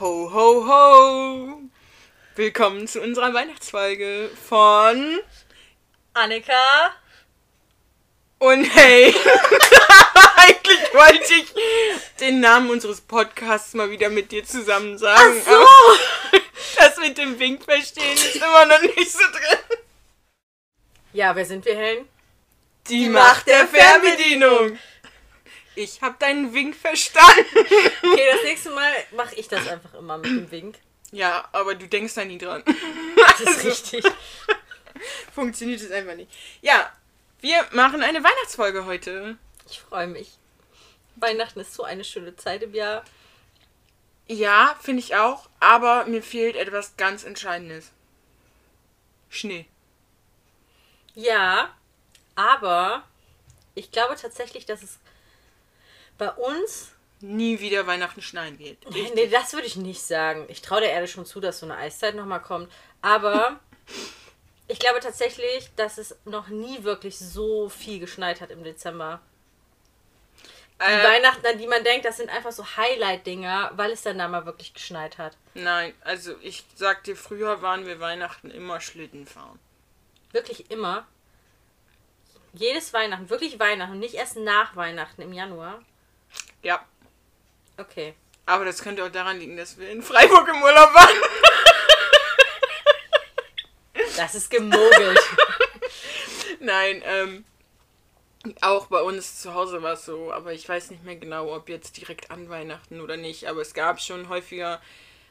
Ho, ho, ho! Willkommen zu unserer Weihnachtsfolge von Annika. und hey. Eigentlich wollte ich den Namen unseres Podcasts mal wieder mit dir zusammen sagen. Ach so. Das mit dem Wink verstehen ist immer noch nicht so drin. Ja, wer sind wir, Helen? Die Macht der Fernbedienung. Ich hab deinen Wink verstanden. Okay, das nächste Mal mache ich das einfach immer mit dem Wink. Ja, aber du denkst da nie dran. Das ist Also, richtig. Funktioniert es einfach nicht. Ja, wir machen eine Weihnachtsfolge heute. Ich freue mich. Weihnachten ist so eine schöne Zeit im Jahr. Ja, finde ich auch, aber mir fehlt etwas ganz Entscheidendes. Schnee. Ja, aber ich glaube tatsächlich, dass es bei uns. Nie wieder Weihnachten schneien wird. Nee, das würde ich nicht sagen. Ich traue der Erde schon zu, dass so eine Eiszeit nochmal kommt. Aber ich glaube tatsächlich, dass es noch nie wirklich so viel geschneit hat im Dezember. Die Äh, Weihnachten, an die man denkt, das sind einfach so Highlight-Dinger, weil es dann da mal wirklich geschneit hat. nein, also ich sag dir, früher waren wir Weihnachten immer Schlitten fahren. Wirklich immer. Jedes Weihnachten, wirklich Weihnachten, nicht erst nach Weihnachten im Januar. Ja, Okay. aber das könnte auch daran liegen, dass wir in Freiburg im Urlaub waren. Das ist gemogelt. Nein, ähm, auch bei uns zu Hause war es so, aber ich weiß nicht mehr genau, ob jetzt direkt an Weihnachten oder nicht, aber es gab schon häufiger.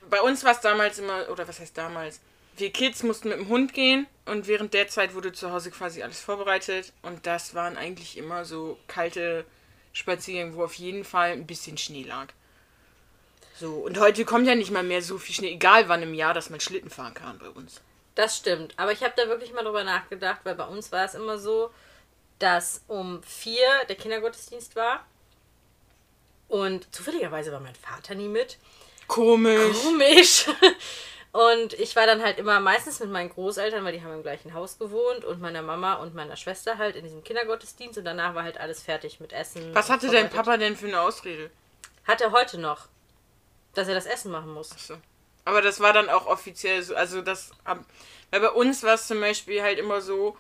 Bei uns war es damals immer, oder was heißt damals? Wir Kids mussten mit dem Hund gehen und während der Zeit wurde zu Hause quasi alles vorbereitet und das waren eigentlich immer so kalte Spaziergänge, wo auf jeden Fall ein bisschen Schnee lag. So, und heute kommt ja nicht mal mehr so viel Schnee, egal wann im Jahr, dass man Schlitten fahren kann bei uns. Das stimmt. Aber ich habe da wirklich mal drüber nachgedacht, weil bei uns war es immer so, dass um vier der Kindergottesdienst war. Und zufälligerweise war mein Vater nie mit. Komisch. Komisch. Und ich war dann halt immer meistens mit meinen Großeltern, weil die haben im gleichen Haus gewohnt und meiner Mama und meiner Schwester halt in diesem Kindergottesdienst und danach war halt alles fertig mit Essen. Was hatte dein. Papa denn für eine Ausrede? Hat er heute noch, dass er das Essen machen muss. So. Aber das war dann auch offiziell so, also das, weil bei uns war es zum Beispiel halt immer so,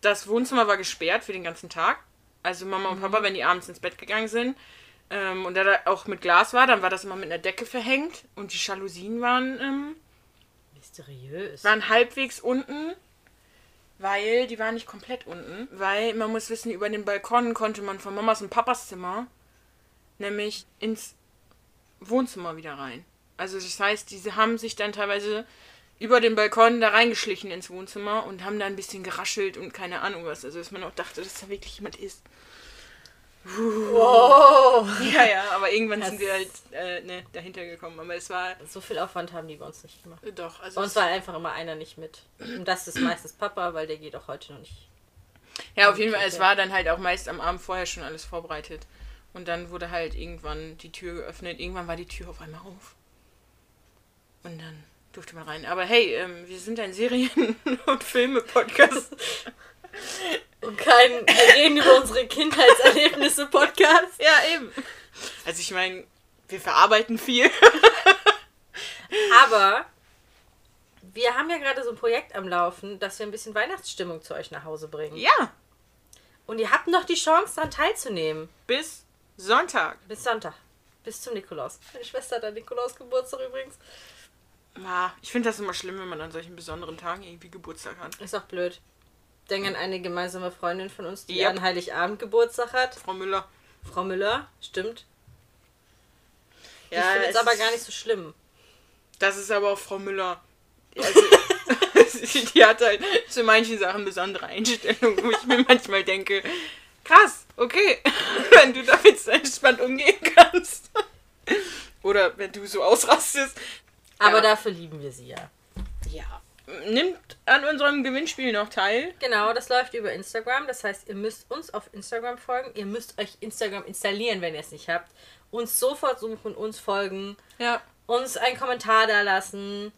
das Wohnzimmer war gesperrt für den ganzen Tag. Also Mama und Papa, wenn die abends ins Bett gegangen sind ähm, und da da auch mit Glas war, dann war das immer mit einer Decke verhängt und die Jalousien waren, ähm, Mysteriös. waren halbwegs unten, weil die waren nicht komplett unten, weil man muss wissen, über den Balkon konnte man von Mamas und Papas Zimmer nämlich ins Wohnzimmer wieder rein. Also das heißt, diese haben sich dann teilweise über den Balkon da reingeschlichen ins Wohnzimmer und haben da ein bisschen geraschelt und keine Ahnung was. Also dass man auch dachte, dass da wirklich jemand ist. Wow. Ja, ja, aber irgendwann Das- sind wir halt äh, ne, dahinter gekommen. Aber es war So viel Aufwand haben die bei uns nicht gemacht. doch, also Bei uns es- war einfach immer einer nicht mit. Und das ist meistens Papa, weil der geht auch heute noch nicht. Ja, auf jeden Fall, es war dann halt auch meist am Abend vorher schon alles vorbereitet. Und dann wurde halt irgendwann die Tür geöffnet. Irgendwann war die Tür auf einmal auf. Und dann durfte man rein. Aber hey, ähm, wir sind ein Serien- und Filme-Podcast. Und kein, wir reden über unsere Kindheitserlebnisse-Podcast. ja, eben. Also ich meine, wir verarbeiten viel. Aber wir haben ja gerade so ein Projekt am Laufen, dass wir ein bisschen Weihnachtsstimmung zu euch nach Hause bringen. Ja, Und ihr habt noch die Chance, daran teilzunehmen. bis Sonntag. Bis Sonntag. Bis zum Nikolaus. Meine Schwester hat an Nikolaus Geburtstag übrigens. Ah, ich finde das immer schlimm, wenn man an solchen besonderen Tagen irgendwie Geburtstag hat. Ist auch blöd. Denk an eine gemeinsame Freundin von uns, die Yep. an Heiligabend Geburtstag hat. Frau Müller. Frau Müller, stimmt. Ja, ich finde es aber gar nicht so schlimm. Das ist aber auch Frau Müller. Also, die hat halt zu manchen Sachen besondere Einstellungen, wo ich mir manchmal denke, krass, okay, wenn du damit so entspannt umgehen kannst. Oder wenn du so ausrastest. Aber Ja. dafür lieben wir sie ja. Ja. Nimmt an unserem Gewinnspiel noch teil. Genau, das läuft über Instagram. Das heißt, ihr müsst uns auf Instagram folgen. Ihr müsst euch Instagram installieren, wenn ihr es nicht habt. Uns sofort suchen, uns folgen, Ja. uns einen Kommentar da lassen.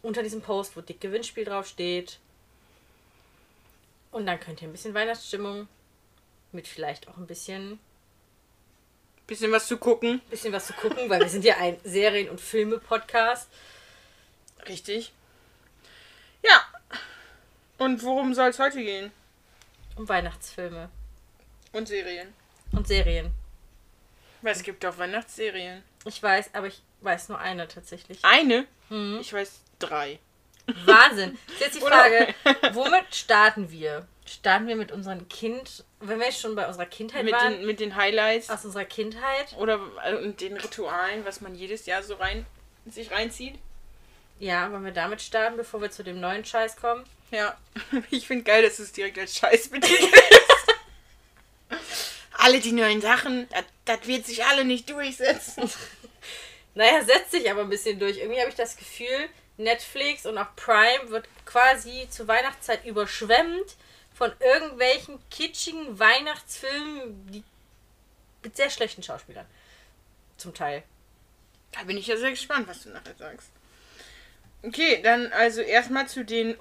Unter diesem Post, wo dick Gewinnspiel draufsteht. Und dann könnt ihr ein bisschen Weihnachtsstimmung mit vielleicht auch ein bisschen Bisschen was zu gucken. Bisschen was zu gucken, weil wir sind ja ein Serien- und Filme-Podcast. Richtig. Ja. Und worum soll es heute gehen? Um Weihnachtsfilme Und Serien. und Serien. Weil es gibt auch Weihnachtsserien. Ich weiß, aber ich weiß nur eine tatsächlich. Eine? Mhm. Ich weiß drei. Wahnsinn. Jetzt die? Frage, womit starten wir? Starten wir mit unserem Kind, wenn wir jetzt schon bei unserer Kindheit Mit waren, den, mit den Highlights. aus unserer Kindheit? Oder und den Ritualen, was man jedes Jahr so rein sich reinzieht. Ja, wollen wir damit starten, bevor wir zu dem neuen Scheiß kommen? Ja. Ich finde geil, dass es direkt als Scheiß betitelst. alle die neuen Sachen, das, das wird sich alle nicht durchsetzen. Naja, setzt sich aber ein bisschen durch. Irgendwie habe ich das Gefühl, Netflix und auch Prime wird quasi zur Weihnachtszeit überschwemmt von irgendwelchen kitschigen Weihnachtsfilmen, die mit sehr schlechten Schauspielern. Zum Teil. Da bin ich ja sehr gespannt, was du nachher sagst. Okay, dann also erstmal zu den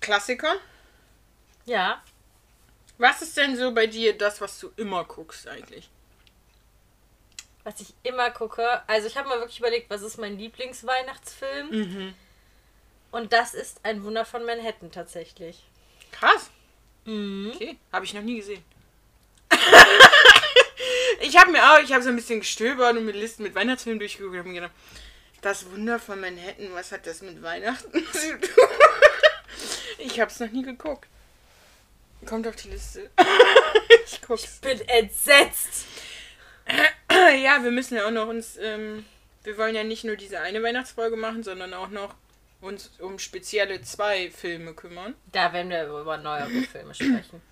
Klassikern. Ja. Was ist denn so bei dir das, was du immer guckst eigentlich? Was ich immer gucke, also ich habe mal wirklich überlegt, was ist mein Lieblingsweihnachtsfilm? Mhm. Und das ist ein Wunder von Manhattan tatsächlich. Krass. Mhm. Okay, habe ich noch nie gesehen. ich habe mir auch, ich habe so ein bisschen gestöbert und mit Listen mit Weihnachtsfilmen durchgeguckt und hab mir gedacht, das Wunder von Manhattan, was hat das mit Weihnachten zu tun? ich habe es noch nie geguckt. Kommt auf die Liste. ich guck's. Bin entsetzt. Ja, wir müssen ja auch noch uns, ähm, wir wollen ja nicht nur diese eine Weihnachtsfolge machen, sondern auch noch uns um spezielle zwei Filme kümmern. Da werden wir über neuere Filme sprechen.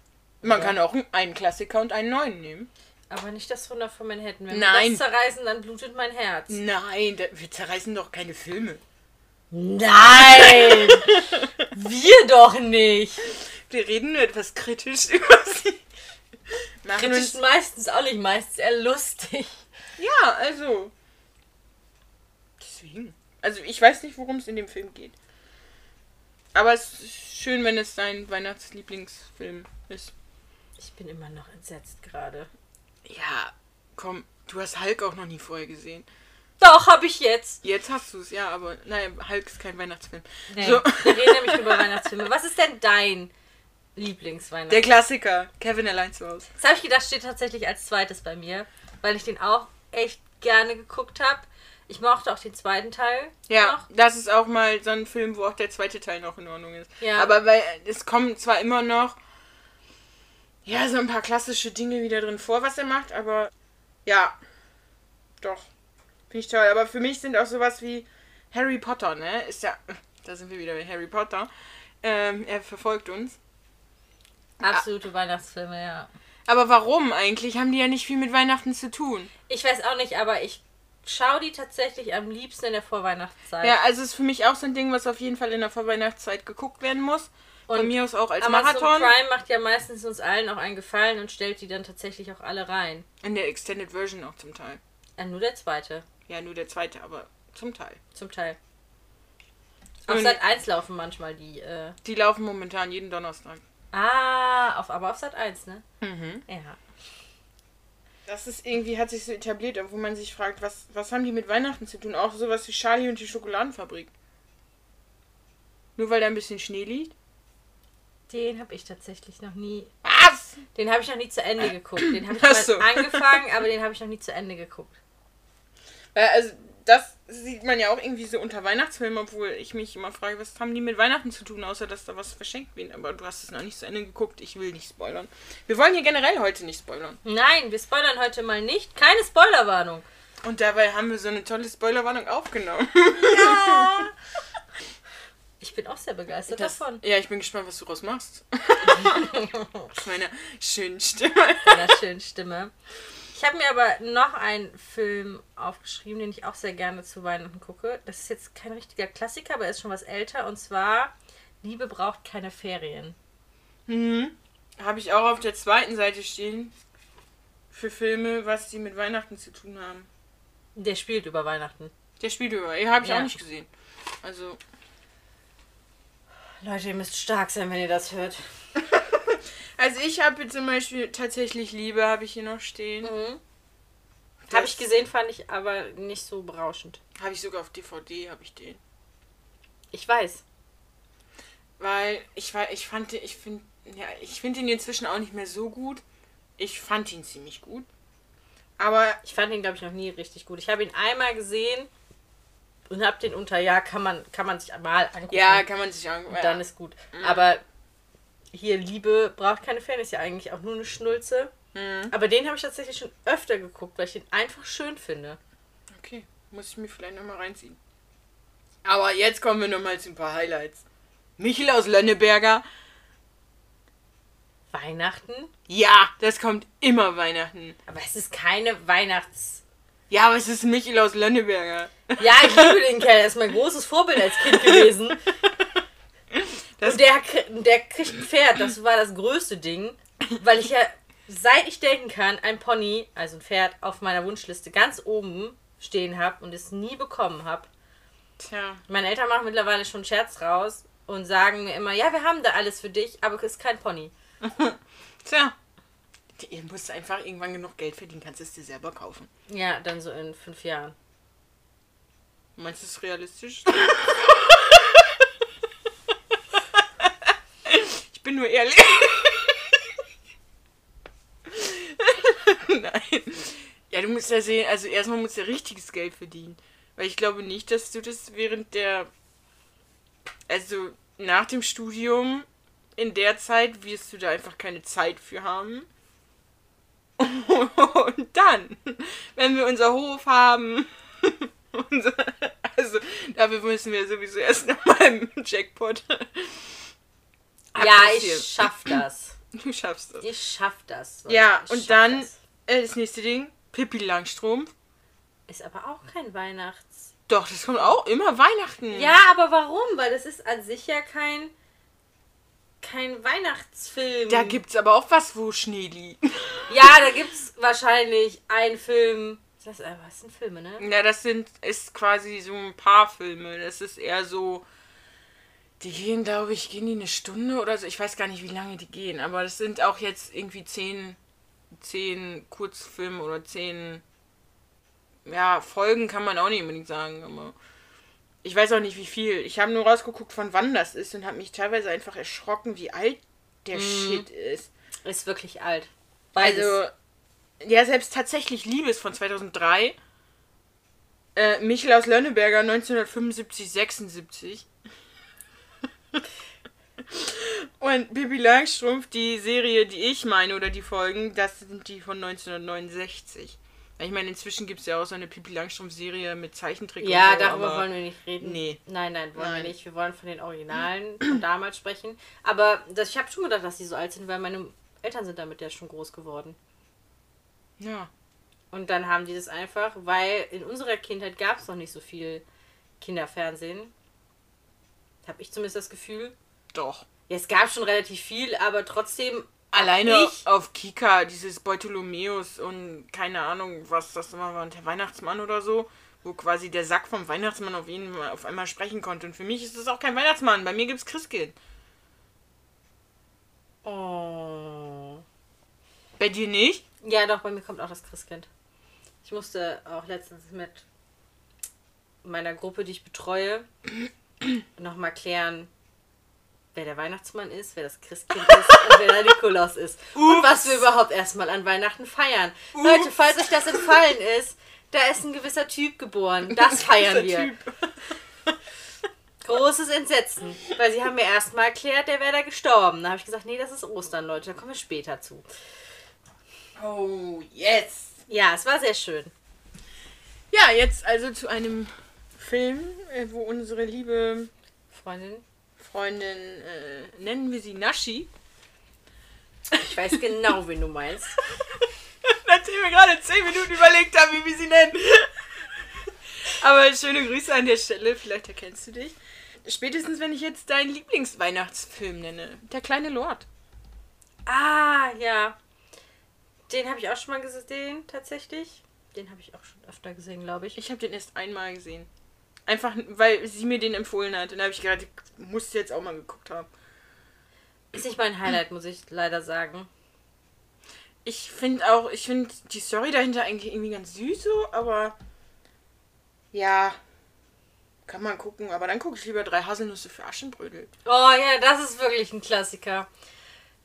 Man Ja. kann auch einen Klassiker und einen neuen nehmen. Aber nicht das Wunder von Manhattan. Wenn Nein. wir das zerreißen, dann blutet mein Herz. Nein, wir zerreißen doch keine Filme. Nein! wir doch nicht! Wir reden nur etwas kritisch über sie. Machen Kritisch meistens auch nicht, meistens eher lustig. ja, also. Deswegen. Also ich weiß nicht, worum es in dem Film geht. Aber es ist schön, wenn es dein Weihnachtslieblingsfilm ist. Ich bin immer noch entsetzt gerade. Ja, komm, du hast Hulk auch noch nie vorher gesehen. Doch, hab ich jetzt. Jetzt hast du es, ja, aber nein, Hulk ist kein Weihnachtsfilm. Nee, So. Wir reden nämlich über Weihnachtsfilme. Was ist denn dein Lieblingsweihnachten? Der Klassiker, Kevin allein zu Hause. Das habe ich gedacht, steht tatsächlich als zweites bei mir, weil ich den auch echt gerne geguckt habe. Ich mochte auch den zweiten Teil. Ja, noch. das ist auch mal so ein Film, wo auch der zweite Teil noch in Ordnung ist. Ja. Aber weil es kommen zwar immer noch ja so ein paar klassische Dinge wieder drin vor, was er macht, aber ja, doch. Finde ich toll. Aber für mich sind auch sowas wie Harry Potter, ne? Ist ja, da sind wir wieder bei Harry Potter. Ähm, er verfolgt uns. Absolute Weihnachtsfilme, ja. Aber warum eigentlich? Haben die ja nicht viel mit Weihnachten zu tun. Ich weiß auch nicht, aber ich schaue die tatsächlich am liebsten in der Vorweihnachtszeit. Ja, also ist für mich auch so ein Ding, was auf jeden Fall in der Vorweihnachtszeit geguckt werden muss. Von Und mir aus auch als Amazon Marathon. Prime macht ja meistens uns allen auch einen Gefallen und stellt die dann tatsächlich auch alle rein. In der Extended Version auch zum Teil. Äh, nur der zweite, Ja, nur der zweite, aber zum Teil. zum Teil. Auf Sat 1 laufen manchmal die. Äh, Die laufen momentan jeden Donnerstag. ah, auf, aber auf Sat 1, ne? Mhm. Ja. Das ist irgendwie, hat sich so etabliert, wo man sich fragt, was, was haben die mit Weihnachten zu tun? Auch sowas wie Charlie und die Schokoladenfabrik. Nur weil da ein bisschen Schnee liegt? Den habe ich tatsächlich noch nie. Was? Den habe ich noch nie zu Ende geguckt. Den habe ich mal so. angefangen, aber den habe ich noch nie zu Ende geguckt. Also, das sieht man ja auch irgendwie so unter Weihnachtsfilmen, obwohl ich mich immer frage, was haben die mit Weihnachten zu tun, außer dass da was verschenkt wird. Aber du hast es noch nicht zu Ende geguckt, ich will nicht spoilern. Wir wollen hier generell heute nicht spoilern. Nein, wir spoilern heute mal nicht. Keine Spoilerwarnung. Und dabei haben wir so eine tolle Spoilerwarnung aufgenommen. Ja. Ich bin auch sehr begeistert Das, davon. ja, ich bin gespannt, was du daraus machst. Mit meiner schönen Stimme. Mit einer schönen Stimme. Ich habe mir aber noch einen Film aufgeschrieben, den ich auch sehr gerne zu Weihnachten gucke. Das ist jetzt kein richtiger Klassiker, aber er ist schon was älter. Und zwar Liebe braucht keine Ferien. Mhm. Habe ich auch auf der zweiten Seite stehen. Für Filme, was die mit Weihnachten zu tun haben. Der spielt über Weihnachten. Der spielt über. Ja, habe ich Ja. auch nicht gesehen. Also, Leute, ihr müsst stark sein, wenn ihr das hört. also ich habe zum Beispiel tatsächlich Liebe, habe ich hier noch stehen. Mhm. Habe ich gesehen, fand ich aber nicht so berauschend. Habe ich sogar auf DVD, habe ich den. Ich weiß. Weil ich war, ich fand, ich finde, ja, ich finde ihn inzwischen auch nicht mehr so gut. Ich fand ihn ziemlich gut. Aber Ich fand ihn, glaube ich, noch nie richtig gut. Ich habe ihn einmal gesehen und habe den unter, ja, kann man, kann man sich mal angucken. ja, kann man sich angucken. Und dann ist gut. Aber hier Liebe braucht keine Fan, ist ja eigentlich auch nur eine Schnulze. Mhm. Aber den habe ich tatsächlich schon öfter geguckt, weil ich den einfach schön finde. Okay, muss ich mir vielleicht nochmal reinziehen. Aber jetzt kommen wir nochmal zu ein paar Highlights. Michel aus Lönneberger. Weihnachten? Ja, das kommt immer Weihnachten. Aber es ist keine Weihnachts... Ja, aber es ist Michel aus Lönneberger. Ja, ich liebe den Kerl. Er ist mein großes Vorbild als Kind gewesen. Das- Und der, der kriegt ein Pferd. Das war das größte Ding. Weil ich ja, seit ich denken kann, ein Pony, also ein Pferd, auf meiner Wunschliste ganz oben stehen habe und es nie bekommen habe. Tja. Meine Eltern machen mittlerweile schon Scherz raus und sagen mir immer, ja, wir haben da alles für dich, aber es ist kein Pony. Tja. Ihr musst einfach irgendwann genug Geld verdienen, kannst es dir selber kaufen. Ja, dann so in fünf Jahren. Meinst du es realistisch? ich bin nur ehrlich. Nein. Ja, du musst ja sehen, also erstmal musst du ja richtiges Geld verdienen. Weil ich glaube nicht, dass du das während der. Also nach dem Studium, in der Zeit wirst du da einfach keine Zeit für haben. Und dann, wenn wir unser Hof haben, also dafür müssen wir sowieso erst nochmal im Jackpot. Ja, ich schaff das. Du schaffst das. Ich schaff das. Ja, Ich und dann Das. äh, das nächste Ding, Pippi Langstrumpf. Ist aber auch kein Weihnachts. Doch, das kommt auch immer Weihnachten. Ja, aber warum? Weil das ist an sich ja kein kein Weihnachtsfilm. Da gibt's aber auch was, wo Schnee liegt. ja, da gibt's wahrscheinlich einen Film. Ist das, äh, was sind Filme, ne? Ja, das sind ist quasi so ein paar Filme. Das ist eher so. Die gehen, glaube ich, gehen die eine Stunde oder so. Ich weiß gar nicht, wie lange die gehen, aber das sind auch jetzt irgendwie zehn, zehn Kurzfilme oder zehn. Ja, Folgen kann man auch nicht unbedingt sagen, aber. Ich weiß auch nicht, wie viel. Ich habe nur rausgeguckt, von wann das ist und habe mich teilweise einfach erschrocken, wie alt der Shit ist. Ist wirklich alt. Beides. Also, ja, selbst tatsächlich Liebe ist von 2003. Äh, Michel aus Lönneberger 1975, 76. Und Pippi Langstrumpf, die Serie, die ich meine, oder die Folgen, das sind die von 1969. Ich meine, inzwischen gibt es ja auch so eine Pippi Langstrumpf-Serie mit Zeichentrick ja, und so, darüber wollen wir nicht reden. Nee. Nein, nein, wollen Nein. wir nicht. Wir wollen von den Originalen von damals sprechen. Aber das, ich habe schon gedacht, dass die so alt sind, weil meine Eltern sind damit ja schon groß geworden. Ja. Und dann haben die das einfach, weil in unserer Kindheit gab es noch nicht so viel Kinderfernsehen. Habe ich zumindest das Gefühl. Doch. Ja, es gab schon relativ viel, aber trotzdem. Alleine Ich- auf Kika, dieses Bartholomäus und keine Ahnung, was das immer war, der Weihnachtsmann oder so, wo quasi der Sack vom Weihnachtsmann auf jeden auf einmal sprechen konnte. Und für mich ist das auch kein Weihnachtsmann, bei mir gibt's Christkind. Oh. Bei dir nicht? Ja, doch, bei mir kommt auch das Christkind. Ich musste auch letztens mit meiner Gruppe, die ich betreue, nochmal klären, wer der Weihnachtsmann ist, wer das Christkind ist und wer der Nikolaus ist. Und Ups. was wir überhaupt erstmal an Weihnachten feiern. Leute, falls euch das entfallen ist, da ist ein gewisser Typ geboren. Das feiern wir. Großes Entsetzen. Weil sie haben mir erstmal erklärt, der wäre da gestorben. Da habe ich gesagt, nee, das ist Ostern, Leute. Da kommen wir später zu. Oh, yes. Ja, es war sehr schön. Ja, jetzt also zu einem Film, äh, wo unsere liebe Freundin, Freundin, äh, nennen wir sie Nashi, ich weiß genau, wen du meinst. Nachdem wir gerade 10 Minuten überlegt haben, wie wir sie nennen. Aber schöne Grüße an der Stelle, vielleicht erkennst du dich. Spätestens, wenn ich jetzt deinen Lieblingsweihnachtsfilm nenne. Der kleine Lord. Ah, ja. Den habe ich auch schon mal gesehen, tatsächlich. Den habe ich auch schon öfter gesehen, glaube ich. Ich habe den erst einmal gesehen. Einfach, weil sie mir den empfohlen hat. Und da habe ich gerade, ich muss jetzt auch mal geguckt haben. Ist nicht mein Highlight, muss ich leider sagen. ich finde auch, ich finde die Story dahinter eigentlich irgendwie ganz süß so, aber ja, kann man gucken. Aber dann gucke ich lieber drei Haselnüsse für Aschenbrödel. Oh ja, das ist wirklich ein Klassiker.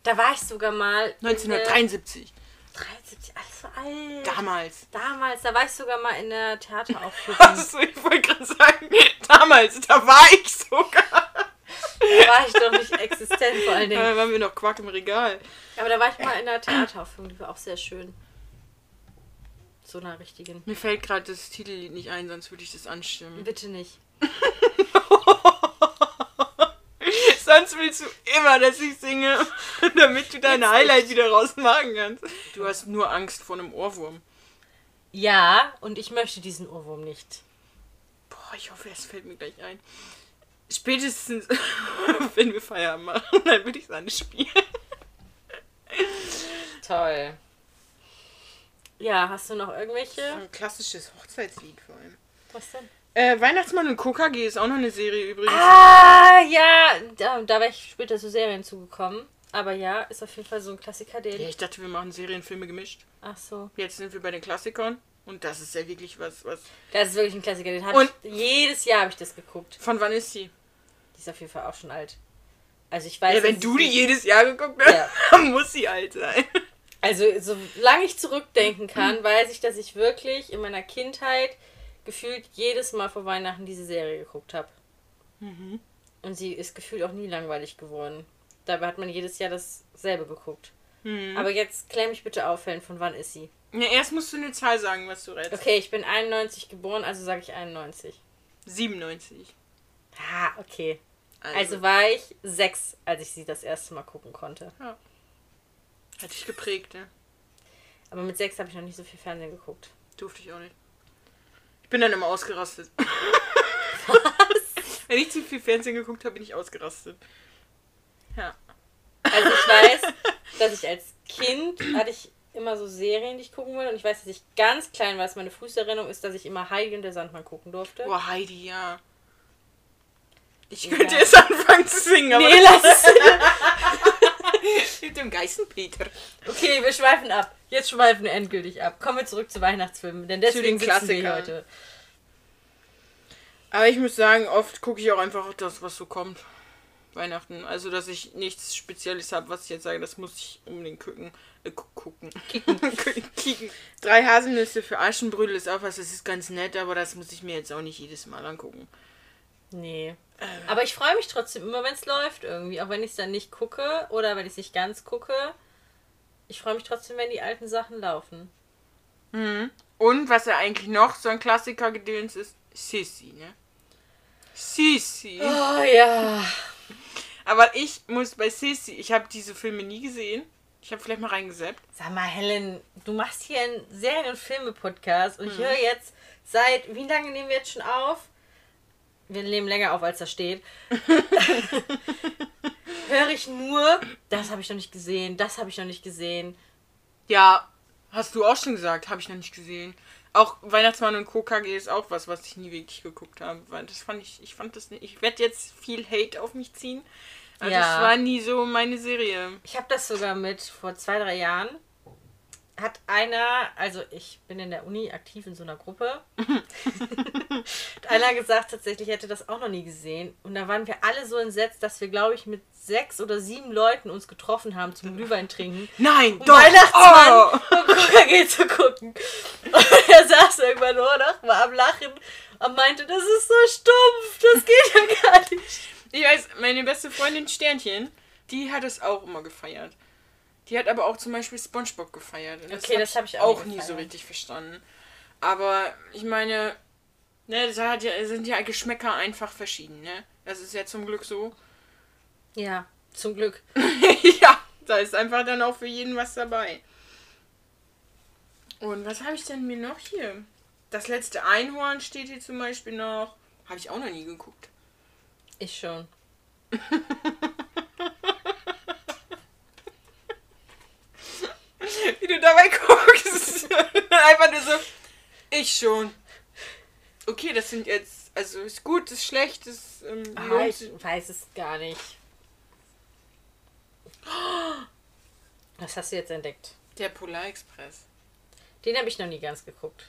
Da war ich sogar mal. in der- 1973. 73, alles so alt. Damals. Damals, da war ich sogar mal in der Theateraufführung. Achso, ich wollte gerade sagen, damals, da war ich sogar. da war ich doch nicht existent vor allen Dingen. Da waren wir noch Quark im Regal. Aber da war ich mal in der Theateraufführung, die war auch sehr schön. So einer richtigen. Mir fällt gerade das Titellied nicht ein, sonst würde ich das anstimmen. Bitte nicht. Sonst willst du immer, dass ich singe, damit du deine Highlight wieder rausmachen kannst. Du hast nur Angst vor einem Ohrwurm. Ja, und ich möchte diesen Ohrwurm nicht. Boah, ich hoffe, es fällt mir gleich ein. Spätestens, wenn wir Feierabend machen, dann würde ich es anspielen. Toll. Ja, hast du noch irgendwelche? Ein klassisches Hochzeitslied vor allem. Was denn? Äh, Weihnachtsmann und KKG ist auch noch eine Serie übrigens. Ah, ja, da, da wäre ich später zu Serien zugekommen. Aber ja, ist auf jeden Fall so ein Klassiker, den. Ja, ich dachte, wir machen Serienfilme gemischt. Ach so. Jetzt sind wir bei den Klassikern. Und das ist ja wirklich was, was. Das ist wirklich ein Klassiker. Den habe Und- ich, jedes Jahr habe ich das geguckt. Von wann ist sie? Die ist auf jeden Fall auch schon alt. Also ich weiß. Ja, wenn du die jedes Jahr geguckt hast, Ja. dann muss sie alt sein. Also solange ich zurückdenken kann, weiß ich, dass ich wirklich in meiner Kindheit gefühlt jedes Mal vor Weihnachten diese Serie geguckt habe. Mhm. Und sie ist gefühlt auch nie langweilig geworden. Dabei hat man jedes Jahr dasselbe geguckt. Mhm. Aber jetzt klär mich bitte auf, Helen, von wann ist sie? Ja, erst musst du eine Zahl sagen, was du rätst. Okay, ich bin 91 geboren, also sage ich 91. 97. Ah, okay. Also war ich sechs, als ich sie das erste Mal gucken konnte. Hat dich geprägt, ne? Aber mit sechs habe ich noch nicht so viel Fernsehen geguckt. Durfte ich auch nicht. Ich bin dann immer ausgerastet. Was? Wenn ich zu viel Fernsehen geguckt habe, bin ich ausgerastet. Ja. Also ich weiß, dass ich als Kind hatte ich immer so Serien, die ich gucken wollte. Und ich weiß, dass ich ganz klein war. Meine früheste Erinnerung ist, dass ich immer Heidi und der Sandmann gucken durfte. Boah, Heidi, ja. Ich Ja. könnte jetzt anfangen zu singen, aber Nee, lass es. mit dem Geißenpeter. Okay, wir schweifen ab. Jetzt schweifen wir endgültig ab. Kommen wir zurück zu Weihnachtsfilmen, denn deswegen sitzen wir heute. Aber ich muss sagen, oft gucke ich auch einfach das, was so kommt. Weihnachten. Also, dass ich nichts Spezielles habe, was ich jetzt sage, das muss ich unbedingt gucken. Äh, gu- gucken. Kicken. Kicken. Drei Haselnüsse für Aschenbrödel ist auch was, das ist ganz nett, aber das muss ich mir jetzt auch nicht jedes Mal angucken. Nee. Äh. Aber ich freue mich trotzdem immer, wenn es läuft irgendwie. Auch wenn ich es dann nicht gucke oder wenn ich es nicht ganz gucke. Ich freue mich trotzdem, wenn die alten Sachen laufen. Und was ja eigentlich noch so ein Klassiker-Gedöns ist, Sissy, ne? Sissy. Oh ja. Aber ich muss bei Sissy, ich habe diese Filme nie gesehen. Ich habe vielleicht mal reingesappt. Sag mal, Helen, du machst hier einen Serien- und Filme-Podcast und ich höre jetzt seit, wie lange nehmen wir jetzt schon auf? Wir nehmen länger auf, als da steht. höre ich nur, das habe ich noch nicht gesehen, das habe ich noch nicht gesehen. Ja, hast du auch schon gesagt, habe ich noch nicht gesehen. Auch Weihnachtsmann und KKG ist auch was, was ich nie wirklich geguckt habe. Weil das fand ich, ich fand das nicht. Ich werde jetzt viel Hate auf mich ziehen. Aber Ja. das war nie so meine Serie. Ich habe das sogar mit vor zwei, drei Jahren. Hat einer, also ich bin in der Uni aktiv in so einer Gruppe. hat einer gesagt, tatsächlich hätte das auch noch nie gesehen. Und da waren wir alle so entsetzt, dass wir, glaube ich, mit sechs oder sieben Leuten uns getroffen haben zum Glühwein trinken. Nein, Um doch. Weihnachtsmann Oh. und KKG zu gucken. Und er saß irgendwann nur noch, war am Lachen und meinte, das ist so stumpf, das geht ja gar nicht. Ich weiß, meine beste Freundin Sternchen, die hat es auch immer gefeiert. Die hat aber auch zum Beispiel Spongebob gefeiert. Und Okay, das hab ich auch auch nie so richtig verstanden. Aber ich meine, ne, das hat ja, sind ja Geschmäcker einfach verschieden, ne? Das ist ja zum Glück so. Ja, zum Glück. ja, da ist einfach dann auch für jeden was dabei. Und was habe ich denn mir noch hier? Das letzte Einhorn steht hier zum Beispiel noch. Habe ich auch noch nie geguckt. Ich schon. Wie du dabei guckst. Einfach nur so. Ich schon. Okay, das sind jetzt. Also ist gut, ist schlecht, ist. Ähm, Ah, lohnt ich weiß es gar nicht. Was hast du jetzt entdeckt? Der Polarexpress. Den habe ich noch nie ganz geguckt.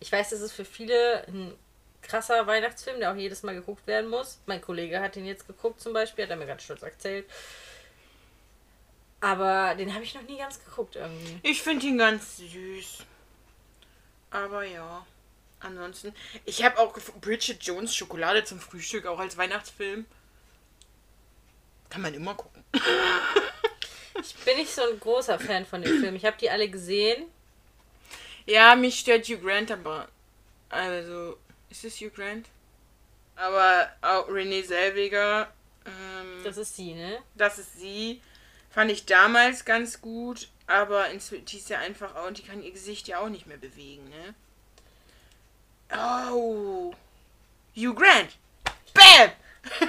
Ich weiß, das ist für viele ein krasser Weihnachtsfilm, der auch jedes Mal geguckt werden muss. Mein Kollege hat den jetzt geguckt zum Beispiel, hat er mir ganz stolz erzählt. Aber den habe ich noch nie ganz geguckt irgendwie. Ich finde ihn ganz süß. Aber ja. Ansonsten. Ich habe auch Bridget Jones Schokolade zum Frühstück, auch als Weihnachtsfilm. Kann man immer gucken. Ich bin nicht so ein großer Fan von dem Film. Ich habe die alle gesehen. Ja, mich stört Hugh Grant aber. Also, ist es Hugh Grant? Aber auch Renee Selweger, ähm, Das ist sie, ne? das ist sie, fand ich damals ganz gut, aber die ist ja einfach auch, und die kann ihr Gesicht ja auch nicht mehr bewegen, ne? Oh. Hugh Grant. Bam!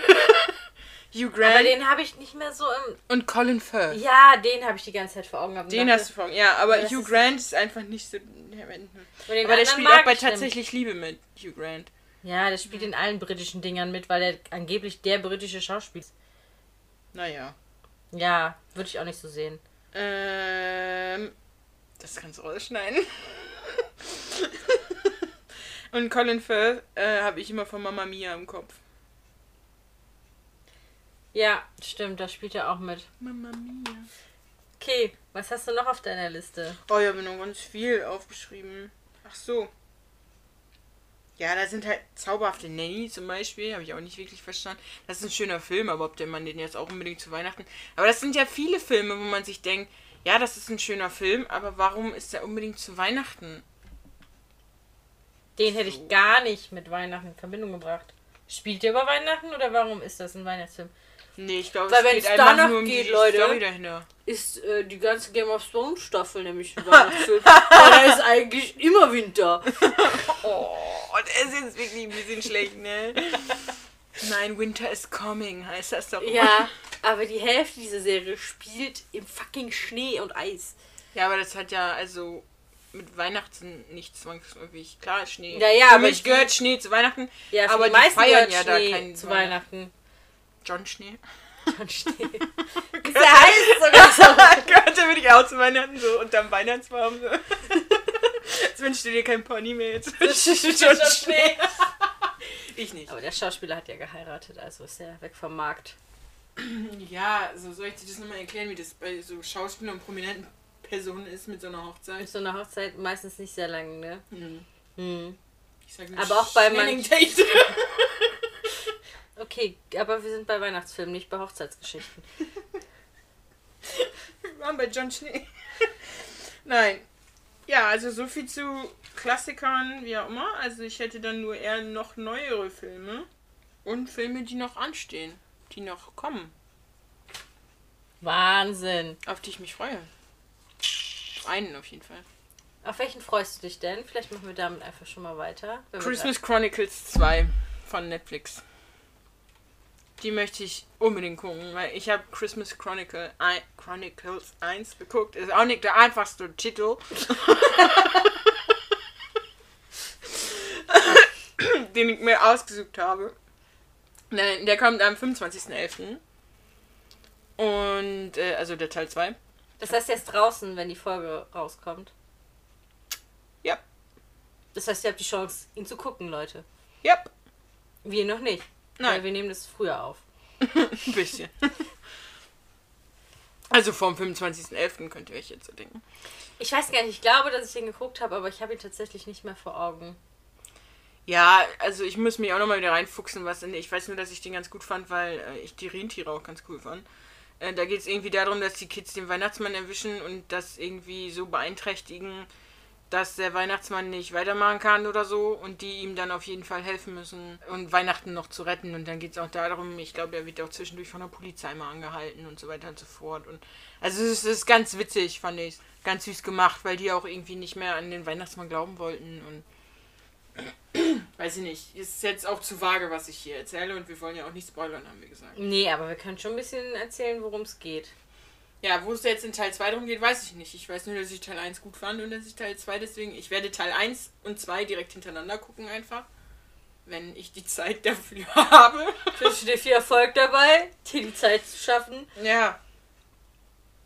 Hugh Aber Grant den habe ich nicht mehr so im. und Colin Firth. Ja, den habe ich die ganze Zeit vor Augen gehabt. Den dachte, hast du vor Ja, aber Hugh ist- Grant ist einfach nicht so. aber Aber der spielt auch bei. Tatsächlich Liebe mit, Hugh Grant. Ja, der spielt in allen britischen Dingern mit, weil er angeblich der britische Schauspieler ist. Naja. Ja, würde ich auch nicht so sehen. Ähm, das kannst du rausschneiden. Und Colin Firth äh, habe ich immer von Mama Mia im Kopf. Ja, stimmt, da spielt er auch mit. Mama Mia. Okay, was hast du noch auf deiner Liste? Oh, ich habe mir noch ganz viel aufgeschrieben. Ach so. Ja, da sind halt zauberhafte Nanny zum Beispiel, habe ich auch nicht wirklich verstanden. Das ist ein schöner Film, aber ob der man den jetzt auch unbedingt zu Weihnachten. Aber das sind ja viele Filme, wo man sich denkt, ja, das ist ein schöner Film, aber warum ist der unbedingt zu Weihnachten? Den hätte ich gar nicht mit Weihnachten in Verbindung gebracht. Spielt der über Weihnachten oder warum ist das ein Weihnachtsfilm? Nee, ich glaube, es geht einfach danach nur um geht, die Leute. Story dahinter. Ist äh, die ganze Game of Thrones Staffel nämlich ein Weihnachtsfilm. Weil da ist eigentlich immer Winter. Oh, der ist jetzt wirklich ein bisschen schlecht, ne? Nein, Winter is coming, heißt das doch. Ja, aber die Hälfte dieser Serie spielt im fucking Schnee und Eis. Ja, aber das hat ja also mit Weihnachten nicht zwangsläufig. Klar, Schnee. Ja, ja, Für aber mich gehört Schnee zu Weihnachten. Ja, aber die die meisten feiern ja da Schnee keinen zu Weihnachten. Weihnachten. John Schnee. John Schnee. Der heißt sogar so. gehört ja wirklich auch zu Weihnachten so unterm Weihnachtsbaum. So. Jetzt wünschst du dir kein Pony mehr jetzt. John Schnee. Ich nicht. Aber der Schauspieler hat ja geheiratet, also ist er weg vom Markt. Ja, so soll ich dir das nochmal erklären, wie das bei so Schauspielern und prominenten Personen ist mit so einer Hochzeit? Ist so eine Hochzeit meistens nicht sehr lang, ne? Hm. Hm. Ich sag nur Aber auch bei Channing manch- Tatum. Okay, aber wir sind bei Weihnachtsfilmen, nicht bei Hochzeitsgeschichten. Wir waren bei John Schnee. Nein. Ja, also so viel zu Klassikern, wie auch immer. Also ich hätte dann nur eher noch neuere Filme. Und Filme, die noch anstehen. Die noch kommen. Wahnsinn. Auf die ich mich freue. Einen auf jeden Fall. Auf welchen freust du dich denn? Vielleicht machen wir damit einfach schon mal weiter. Christmas Chronicles 2 von Netflix. Die möchte ich unbedingt gucken, weil ich habe Christmas Chronicle ein, Chronicles 1 geguckt. Ist auch nicht der einfachste Titel. den ich mir ausgesucht habe. Nein, der kommt am 25.11. Und, äh, also der Teil 2. Das heißt, er ist draußen, wenn die Folge rauskommt. Ja. Das heißt, ihr habt die Chance, ihn zu gucken, Leute. Ja, Wir noch nicht. Nein. Weil wir nehmen das früher auf. ein bisschen. Also vom 25.11. könnt ihr euch jetzt so denken. Ich weiß gar nicht, ich glaube, dass ich den geguckt habe, aber ich habe ihn tatsächlich nicht mehr vor Augen. Ja, also ich muss mich auch nochmal wieder reinfuchsen, was in. Ich weiß nur, dass ich den ganz gut fand, weil äh, ich die Rentiere auch ganz cool fand. Äh, da geht es irgendwie darum, dass die Kids den Weihnachtsmann erwischen und das irgendwie so beeinträchtigen, dass der Weihnachtsmann nicht weitermachen kann oder so und die ihm dann auf jeden Fall helfen müssen und Weihnachten noch zu retten. Und dann geht es auch darum, ich glaube, er wird auch zwischendurch von der Polizei mal angehalten und so weiter und so fort. Und also es ist, ganz witzig, fand ich. Ganz süß gemacht, weil die auch irgendwie nicht mehr an den Weihnachtsmann glauben wollten und Weiß ich nicht. Ist jetzt auch zu vage, was ich hier erzähle und wir wollen ja auch nicht spoilern, haben wir gesagt. Nee, aber wir können schon ein bisschen erzählen, worum es geht. Ja, wo es jetzt in Teil 2 drum geht, weiß ich nicht. Ich weiß nur, dass ich Teil 1 gut fand und dass ich Teil 2 deswegen. Ich werde Teil 1 und 2 direkt hintereinander gucken einfach. Wenn ich die Zeit dafür habe. Ich wünsche dir viel Erfolg dabei, dir die Zeit zu schaffen. Ja.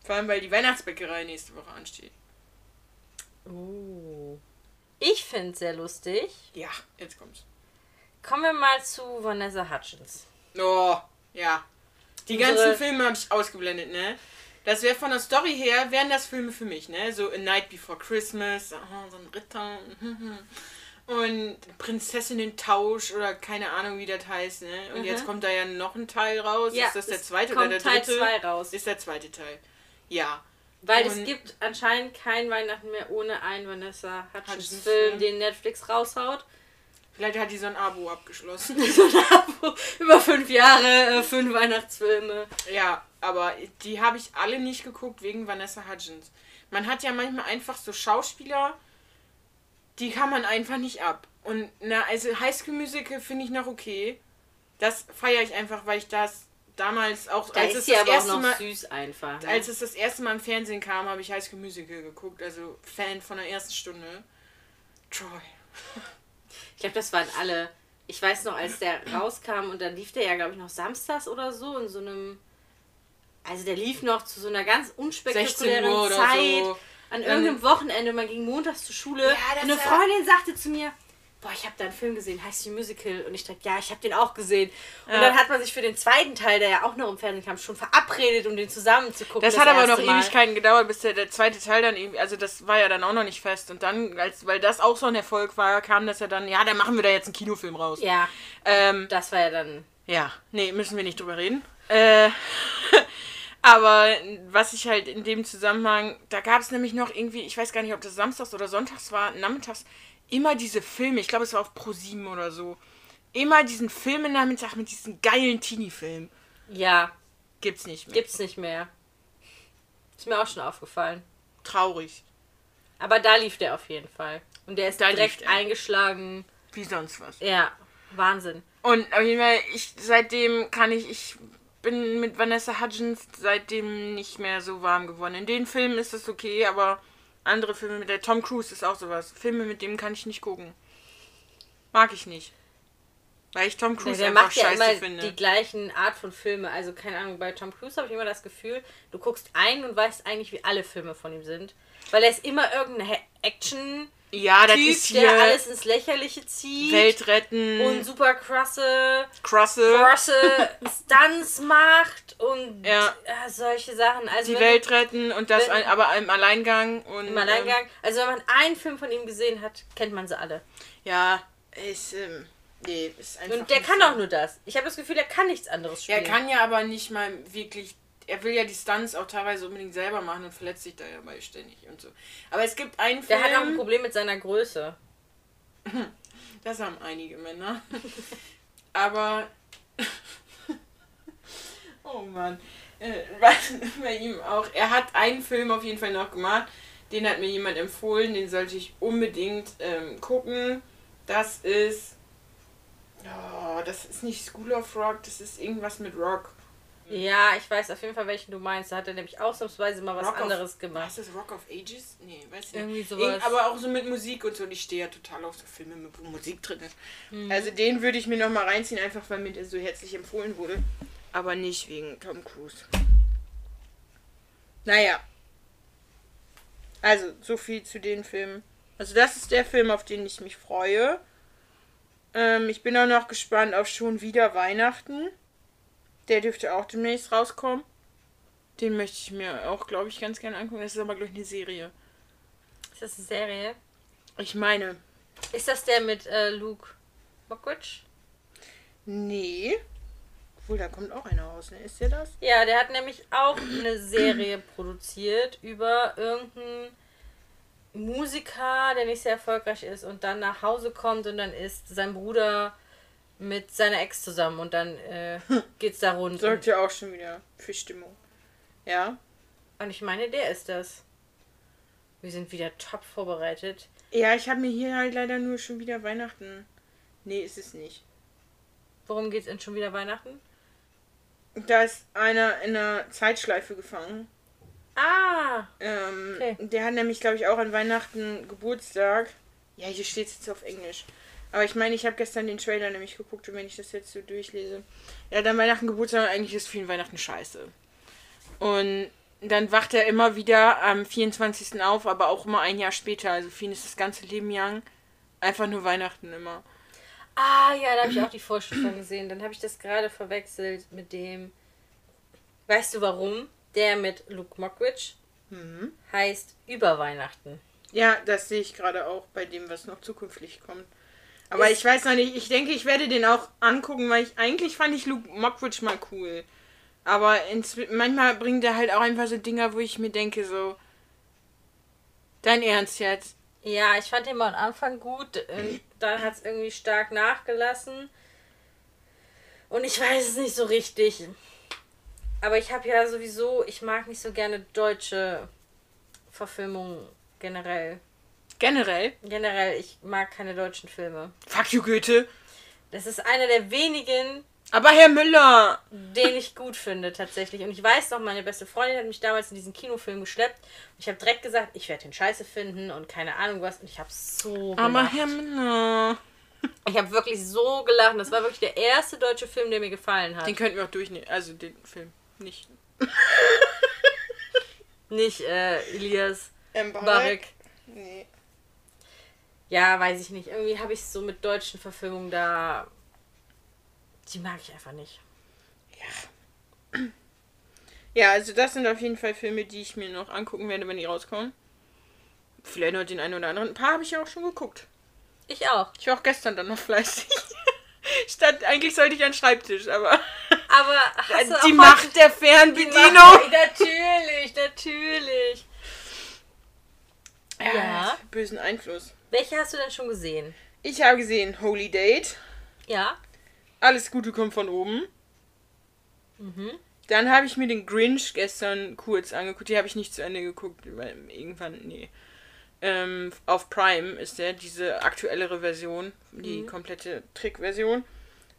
Vor allem, weil die Weihnachtsbäckerei nächste Woche ansteht. Uh. Ich finde es sehr lustig. Ja, jetzt kommt's. Kommen wir mal zu Vanessa Hutchins. Oh, ja. Die Unsere- ganzen Filme habe ich ausgeblendet, ne? Das wäre von der Story her, wären das Filme für mich, ne? So A Night Before Christmas, aha, so ein Ritter. mhm. Und Prinzessinnen-Tausch oder keine Ahnung, wie das heißt, ne? Und Mhm. jetzt kommt da ja noch ein Teil raus. Ja, ist das der zweite oder der Teil dritte? zwei raus. Ist der zweite Teil. Ja. Weil Und- es gibt anscheinend kein Weihnachten mehr ohne einen Vanessa Hutchins, ne? den Netflix raushaut. Vielleicht hat die so ein Abo abgeschlossen. Über fünf Jahre, äh, fünf Weihnachtsfilme. Ja, aber die habe ich alle nicht geguckt wegen Vanessa Hudgens. Man hat ja manchmal einfach so Schauspieler, die kann man einfach nicht ab. Und na, also High School Musical finde ich noch okay. Das feiere ich einfach, weil ich das damals auch, Da als ist es das aber auch erste noch Mal, süß einfach. Ne? als es das erste Mal im Fernsehen kam, habe ich High School Musical geguckt. Also Fan von der ersten Stunde. Troy. ich glaube, das waren alle. Ich weiß noch, als der rauskam und dann lief der ja, glaube ich, noch samstags oder so in so einem. Also der lief noch zu so einer ganz 16 unspektakulären Zeit. so. An irgendeinem Wochenende, man ging montags zur Schule Ja, das und eine Freundin sagte zu mir, boah, ich habe da einen Film gesehen, heißt die Musical. Und ich dachte, ja, ich habe den auch gesehen. Und Ja. dann hat man sich für den zweiten Teil, der ja auch noch im Fernsehen kam, schon verabredet, um den zusammen zu gucken. Das, hat aber noch Mal. Ewigkeiten gedauert, bis der, der zweite Teil dann irgendwie, also das war ja dann auch noch nicht fest. Und dann, als, weil das auch so ein Erfolg war, kam das ja dann, ja, dann machen wir da jetzt einen Kinofilm raus. Ja, Ähm, das war ja dann. ja, nee, müssen wir nicht drüber reden. Äh, aber was ich halt in dem Zusammenhang, da gab es nämlich noch irgendwie, ich weiß gar nicht, ob das samstags oder sonntags war, nachmittags, immer diese Filme, ich glaube, es war auf Pro7 oder so. Immer diesen Filmenachmittag mit diesen geilen Teenie-Filmen. Ja, Gibt's nicht mehr. gibt's nicht mehr. Ist mir auch schon aufgefallen. Traurig. Aber da lief der auf jeden Fall. Und der ist Da direkt der. eingeschlagen. Wie sonst was. Ja, Wahnsinn. Und auf jeden Fall, ich, seitdem kann ich, ich bin mit Vanessa Hudgens seitdem nicht mehr so warm geworden. In den Filmen ist das okay, aber andere Filme mit der Tom Cruise ist auch sowas. Filme mit dem kann ich nicht gucken. Mag ich nicht. Weil ich Tom Cruise der einfach macht ja scheiße immer finde. die gleichen Art von Filme. Also, keine Ahnung, bei Tom Cruise habe ich immer das Gefühl, du guckst einen und weißt eigentlich, wie alle Filme von ihm sind. Weil er ist immer irgendein He- Action-Typ, ja, das ist hier der alles ins Lächerliche zieht. Welt retten, und super krasse, Crosse, krasse Stunts macht und Ja. äh, solche Sachen. Also die Welt retten und das wenn- ein, aber im Alleingang. Und, im Alleingang. Also wenn man einen Film von ihm gesehen hat, kennt man sie alle. Ähm, ja, ist, ähm, nee, ist einfach. Und der kann so. auch nur das. Ich habe das Gefühl, er kann nichts anderes Er spielen. kann ja aber nicht mal wirklich. Er will ja die Stunts auch teilweise unbedingt selber machen und verletzt sich da ja bei ständig und so. Aber es gibt einen Film. Der hat auch ein Problem mit seiner Größe. Das haben einige Männer. aber. oh Mann. Äh, bei ihm auch. Er hat einen Film auf jeden Fall noch gemacht. Den hat mir jemand empfohlen. Den sollte ich unbedingt ähm, gucken. Das ist. Oh, das ist nicht School of Rock. Das ist irgendwas mit Rock. Ja, ich weiß auf jeden Fall, welchen du meinst. Da hat er nämlich ausnahmsweise mal was Rock of- anderes gemacht. Was ist das? Rock of Ages? Nee, weiß ich Irgendwie nicht. sowas. Irgend- aber auch so mit Musik und so. Und ich stehe ja total auf so Filme, mit- wo Musik drin ist. Mhm. Also den würde ich mir noch mal reinziehen, einfach weil mir der so herzlich empfohlen wurde. Aber nicht wegen Tom Cruise. Naja. Also, so viel zu den Filmen. Also, das ist der Film, auf den ich mich freue. Ähm, ich bin auch noch gespannt auf schon wieder Weihnachten. Der dürfte auch demnächst rauskommen. Den möchte ich mir auch, glaube ich, ganz gerne angucken. Das ist aber, glaube ich, eine Serie. Ist das eine Serie? Ich meine, Ist das der mit äh, Luke Mockridge? nee. Obwohl, da kommt auch einer raus, ne? Ist der das? Ja, der hat nämlich auch eine Serie produziert über irgendeinen Musiker, der nicht sehr erfolgreich ist und dann nach Hause kommt und dann ist sein Bruder mit seiner Ex zusammen und dann äh, geht's da rund. Sorgt ja auch schon wieder für Stimmung. Ja. Und ich meine, der ist das. Wir sind wieder top vorbereitet. Ja, ich habe mir hier halt leider nur schon wieder Weihnachten. Nee, ist es nicht. Worum geht's denn schon wieder Weihnachten? Da ist einer in einer Zeitschleife gefangen. Ah! Ähm, Okay. Der hat nämlich, glaube ich, auch an Weihnachten Geburtstag. Ja, hier steht es jetzt auf Englisch. Aber ich meine, ich habe gestern den Trailer nämlich geguckt und wenn ich das jetzt so durchlese. Ja, dann Weihnachten Geburtstag, eigentlich ist vielen Weihnachten scheiße. Und dann wacht er immer wieder am 24. auf, aber auch immer ein Jahr später. Also für ihn ist das ganze Leben lang einfach nur Weihnachten immer. Ah, ja, da habe ich auch die Vorstellung gesehen. Dann habe ich das gerade verwechselt mit dem. Weißt du warum? Der mit Luke Mockridge Mhm. heißt Über Weihnachten. Ja, das sehe ich gerade auch bei dem, was noch zukünftig kommt. Aber ich weiß noch nicht, ich denke, ich werde den auch angucken, weil ich eigentlich fand ich Luke Mockridge mal cool. Aber inzwi- manchmal bringt er halt auch einfach so Dinger, wo ich mir denke, so. Dein Ernst jetzt? Ja, ich fand den mal am Anfang gut. und Dann hat es irgendwie stark nachgelassen. Und ich weiß es nicht so richtig. Aber ich habe ja sowieso, ich mag nicht so gerne deutsche Verfilmungen generell. Generell? Generell, ich mag keine deutschen Filme. Fuck you, Goethe. Das ist einer der wenigen, Aber Herr Müller! den ich gut finde tatsächlich. Und ich weiß noch, meine beste Freundin hat mich damals in diesen Kinofilm geschleppt. Und ich habe direkt gesagt, ich werde den scheiße finden und keine Ahnung was. Und ich habe so Aber gelacht. Herr Müller. Ich habe wirklich so gelacht. Das war wirklich der erste deutsche Film, der mir gefallen hat. Den könnten wir auch durchnehmen. Also den Film. Nicht. Nicht äh, Elias Embarek. Barek. Nee. Ja, weiß ich nicht. Irgendwie habe ich so mit deutschen Verfilmungen da. Die mag ich einfach nicht. Ja, also das sind auf jeden Fall Filme, die ich mir noch angucken werde, wenn die rauskommen. Vielleicht noch den einen oder anderen. Ein paar habe ich ja auch schon geguckt. Ich auch. Ich war auch gestern dann noch fleißig. Statt, eigentlich sollte ich an den Schreibtisch, aber Aber hast du die auch Macht der Die Fernbedienung. Macht- Natürlich, natürlich. Ja. hat Bösen Einfluss. Welche hast du denn schon gesehen? Ich habe gesehen Holy Date. Ja. Alles Gute kommt von oben. Mhm. Dann habe ich mir den Grinch gestern kurz angeguckt. Die habe ich nicht zu Ende geguckt, weil irgendwann, nee. Ähm, auf Prime ist der, diese aktuellere Version, die komplette Trickversion.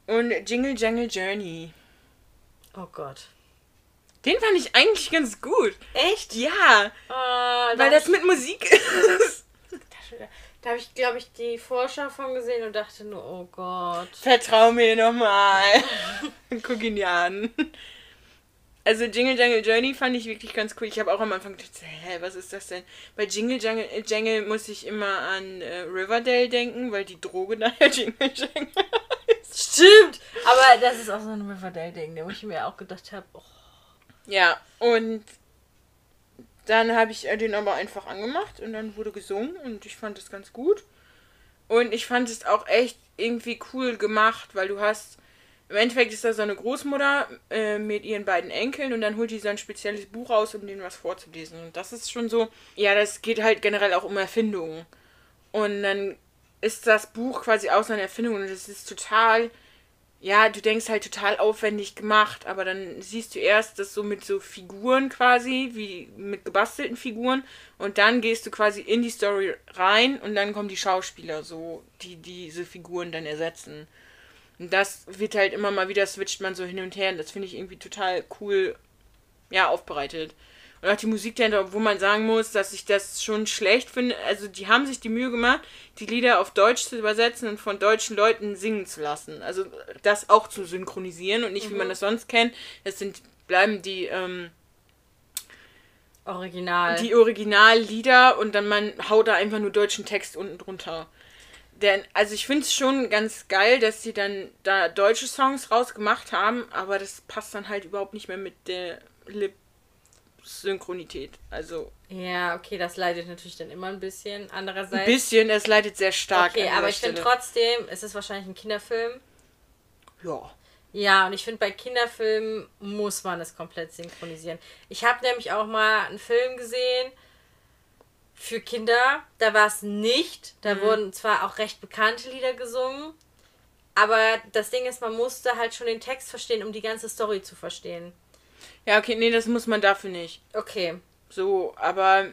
Und Jingle Jangle Journey. Oh Gott. Den fand ich eigentlich ganz gut. Echt? Ja, Oh, weil das mit Musik ist. Da habe ich, glaube ich, die Vorschau von gesehen und dachte nur, oh Gott. Vertrau mir nochmal. Guck ihn dir an. Also Jingle Jangle Journey fand ich wirklich ganz cool. Ich habe auch am Anfang gedacht, hä, was ist das denn? Bei Jingle Jangle, äh, Jangle muss ich immer an äh, Riverdale denken, weil die Droge da ja Jingle Jangle heißt. Stimmt! Aber das ist auch so ein Riverdale-Ding, wo ich mir auch gedacht habe, oh, Ja, und dann habe ich äh, den aber einfach angemacht und dann wurde gesungen und ich fand es ganz gut. Und ich fand es auch echt irgendwie cool gemacht, weil du hast, im Endeffekt ist da so eine Großmutter äh, mit ihren beiden Enkeln und dann holt die so ein spezielles Buch raus, um denen was vorzulesen. Und das ist schon so, ja, das geht halt generell auch um Erfindungen. Und dann ist das Buch quasi auch so eine Erfindung und es ist total ja, du denkst halt total aufwendig gemacht, aber dann siehst du erst das so mit so Figuren quasi, wie mit gebastelten Figuren, und dann gehst du quasi in die Story rein und dann kommen die Schauspieler so, die diese Figuren dann ersetzen. Und das wird halt immer mal wieder, switcht man so hin und her, und das finde ich irgendwie total cool, ja, aufbereitet. Und auch die Musik dahinter, wo man sagen muss, dass ich das schon schlecht finde. Also, die haben sich die Mühe gemacht, die Lieder auf Deutsch zu übersetzen und von deutschen Leuten singen zu lassen. Also, das auch zu synchronisieren und nicht, wie man das sonst kennt. Das sind, bleiben die, ähm, original. die Originallieder und dann man haut da einfach nur deutschen Text unten drunter. Denn, also ich finde es schon ganz geil, dass sie dann da deutsche Songs rausgemacht haben, aber das passt dann halt überhaupt nicht mehr mit der Lip-Synchronität. Also ja, okay, das leidet natürlich dann immer ein bisschen. ein Andererseits. bisschen, es leidet sehr stark. okay, aber ich finde trotzdem, es ist wahrscheinlich ein Kinderfilm. Ja. Ja, und ich finde, bei Kinderfilmen muss man es komplett synchronisieren. Ich habe nämlich auch mal einen Film gesehen für Kinder. Da war es nicht. Da wurden zwar auch recht bekannte Lieder gesungen, aber das Ding ist, man musste halt schon den Text verstehen, um die ganze Story zu verstehen. Ja, okay, nee, das muss man dafür nicht. Okay. So, aber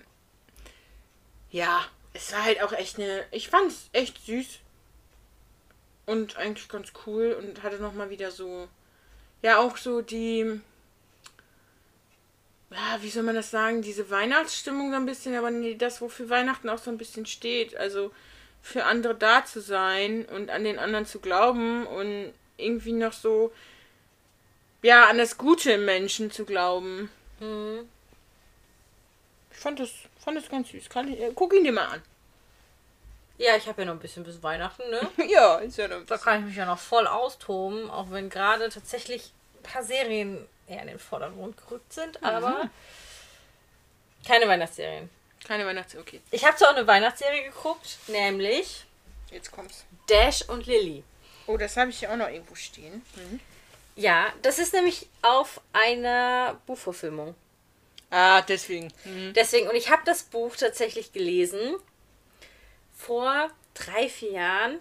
ja, es war halt auch echt eine. Ich fand es echt süß. Und eigentlich ganz cool und hatte nochmal wieder so. Ja, auch so die. Ja, wie soll man das sagen? Diese Weihnachtsstimmung so ein bisschen, aber nee, das, wofür Weihnachten auch so ein bisschen steht. Also für andere da zu sein und an den anderen zu glauben und irgendwie noch so. Ja, an das Gute im Menschen zu glauben. Mhm. fand das, fand das ganz süß. Kann ich, äh, guck ihn dir mal an. Ja, ich habe ja noch ein bisschen bis Weihnachten, ne? ja, ist ja noch. Da kann ich mich ja noch voll austoben, auch wenn gerade tatsächlich ein paar Serien eher in den Vordergrund gerückt sind, aber keine Weihnachtsserien. Keine Weihnachtsserie, okay. Ich habe zwar auch eine Weihnachtsserie geguckt, nämlich Jetzt kommt's. Dash und Lily. Oh, das habe ich ja auch noch irgendwo stehen. Mhm. Ja, das ist nämlich auf einer Buchverfilmung. Ah, deswegen. Mhm. Deswegen, und ich habe das Buch tatsächlich gelesen vor drei, vier Jahren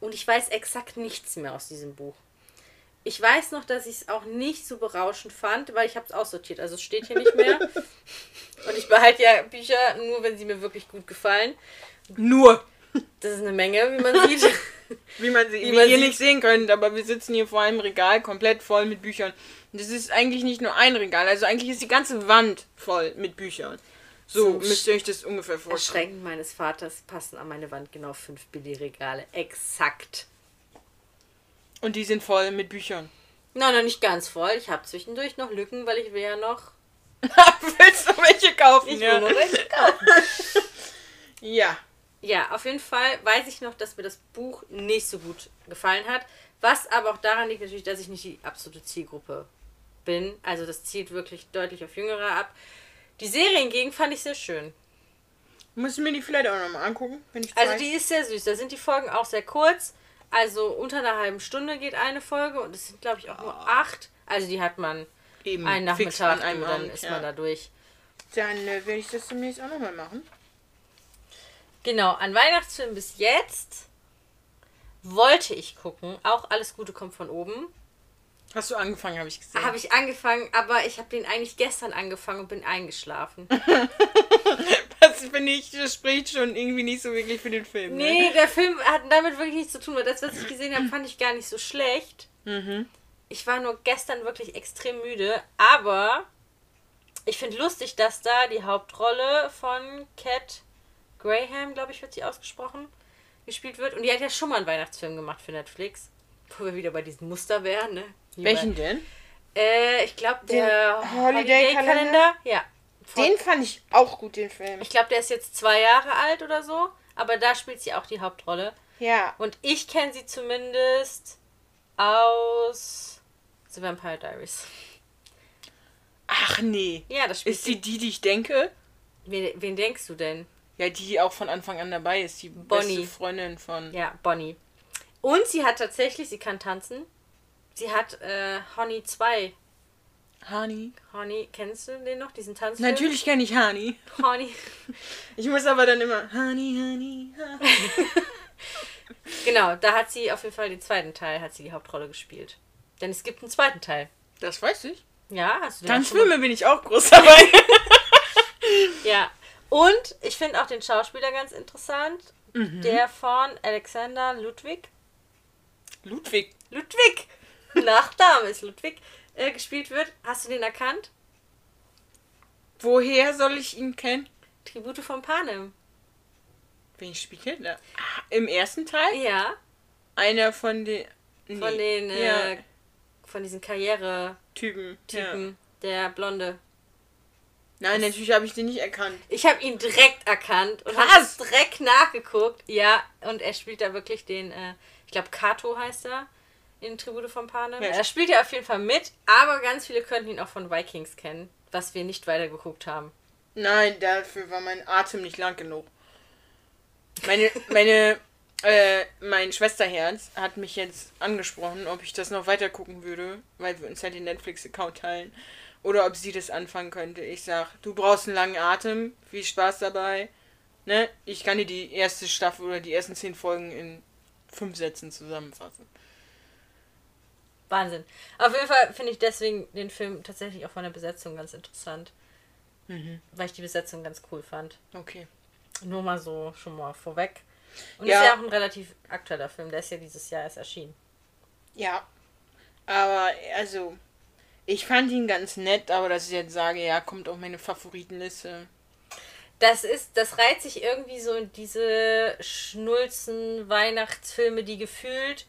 und ich weiß exakt nichts mehr aus diesem Buch. Ich weiß noch, dass ich es auch nicht so berauschend fand, weil ich habe es aussortiert. Also es steht hier nicht mehr. und ich behalte ja Bücher nur, wenn sie mir wirklich gut gefallen. Nur. Das ist eine Menge, wie man sieht. Wie man sie Wie wie man ihr sieht. nicht sehen könnt, aber wir sitzen hier vor einem Regal komplett voll mit Büchern. Und das ist eigentlich nicht nur ein Regal, also eigentlich ist die ganze Wand voll mit Büchern. So Zum müsst ihr euch das ungefähr vorstellen. Erschreckend meines Vaters passen an meine Wand genau fünf Billigregale. Exakt. Und die sind voll mit Büchern. Nein, noch nicht ganz voll. Ich habe zwischendurch noch Lücken, weil ich will ja noch. Willst du welche kaufen? Ich ja. will noch welche kaufen. ja. Ja, auf jeden Fall weiß ich noch, dass mir das Buch nicht so gut gefallen hat. Was aber auch daran liegt natürlich, dass ich nicht die absolute Zielgruppe bin. Also das zielt wirklich deutlich auf Jüngere ab. Die Serie hingegen fand ich sehr schön. Muss ich mir die vielleicht auch nochmal angucken, wenn ich Also die ist sehr süß. Da sind die Folgen auch sehr kurz. Also unter einer halben Stunde geht eine Folge und es sind glaube ich auch nur acht. Also die hat man eben einen Nachmittag an einem und dann Abend, ist ja. man da durch. Dann äh, werde ich das demnächst auch nochmal machen. Genau, an Weihnachtsfilmen bis jetzt wollte ich gucken. Auch Alles Gute kommt von oben. Hast du angefangen, habe ich gesehen. Habe ich angefangen, aber ich habe den eigentlich gestern angefangen und bin eingeschlafen. Das finde ich, das spricht schon irgendwie nicht so wirklich für den Film. Ne? Nee, der Film hat damit wirklich nichts zu tun, weil das, was ich gesehen habe, fand ich gar nicht so schlecht. Mhm. Ich war nur gestern wirklich extrem müde, aber ich finde lustig, dass da die Hauptrolle von Cat Graham, glaube ich, wird sie ausgesprochen, gespielt wird. Und die hat ja schon mal einen Weihnachtsfilm gemacht für Netflix. Wo wir wieder bei diesem Muster wären, ne? Welchen denn? Äh, ich glaube, der Holiday-Kalender? Ja. Von- Den fand ich auch gut, den Film. Ich glaube, der ist jetzt zwei Jahre alt oder so. Aber da spielt sie auch die Hauptrolle. Ja. Und ich kenne sie zumindest aus The Vampire Diaries. Ach nee. Ja, das spielt Ist sie die, die ich denke? Wen, wen denkst du denn? Ja, die auch von Anfang an dabei ist. Die Bonnie. beste Freundin von. Ja, Bonnie. Und sie hat tatsächlich, sie kann tanzen. Sie hat äh, Honey 2. Honey. Honey, kennst du den noch, diesen Tanzfilm? Natürlich kenne ich Honey. Honey. Ich muss aber dann immer Honey, Honey, Honey. Genau, da hat sie auf jeden Fall den zweiten Teil, hat sie die Hauptrolle gespielt. Denn es gibt einen zweiten Teil. Das weiß ich. Ja, hast du den Tanzfilme bin ich auch groß dabei. Ja. Und ich finde auch den Schauspieler ganz interessant. Der von Alexander Ludwig. Ludwig. Ludwig! Nachname ist Ludwig. Äh, gespielt wird. Hast du den erkannt? Woher soll ich ihn kennen? Tribute von Panem. Wen spielt er? Ah, Im ersten Teil? Ja. Einer von den. Von nee. den, äh, ja, von diesen Karriere-Typen. Typen. Ja. Der Blonde. Nein, natürlich habe ich den nicht erkannt. Ich habe ihn direkt erkannt und habe direkt nachgeguckt. Ja, und er spielt da wirklich den, äh, ich glaube, Kato heißt er in Tribute von Panem. Ja. Er spielt ja auf jeden Fall mit, aber ganz viele könnten ihn auch von Vikings kennen, was wir nicht weiter geguckt haben. Nein, dafür war mein Atem nicht lang genug. Meine, meine, äh, mein Schwesterherz hat mich jetzt angesprochen, ob ich das noch weiter gucken würde, weil wir uns halt den Netflix-Account teilen. Oder ob sie das anfangen könnte. Ich sag, du brauchst einen langen Atem, viel Spaß dabei. Ne? Ich kann dir die erste Staffel oder die ersten zehn Folgen in fünf Sätzen zusammenfassen. Wahnsinn. Auf jeden Fall finde ich deswegen den Film tatsächlich auch von der Besetzung ganz interessant. Weil ich die Besetzung ganz cool fand. Okay. Nur mal so schon mal vorweg. Und Ja. ist ja auch ein relativ aktueller Film, der ist ja dieses Jahr erst erschienen. Ja. Aber, also, ich fand ihn ganz nett, aber dass ich jetzt sage, ja, kommt auf meine Favoritenliste. Das ist, das reiht sich irgendwie so in diese Schnulzen Weihnachtsfilme, die gefühlt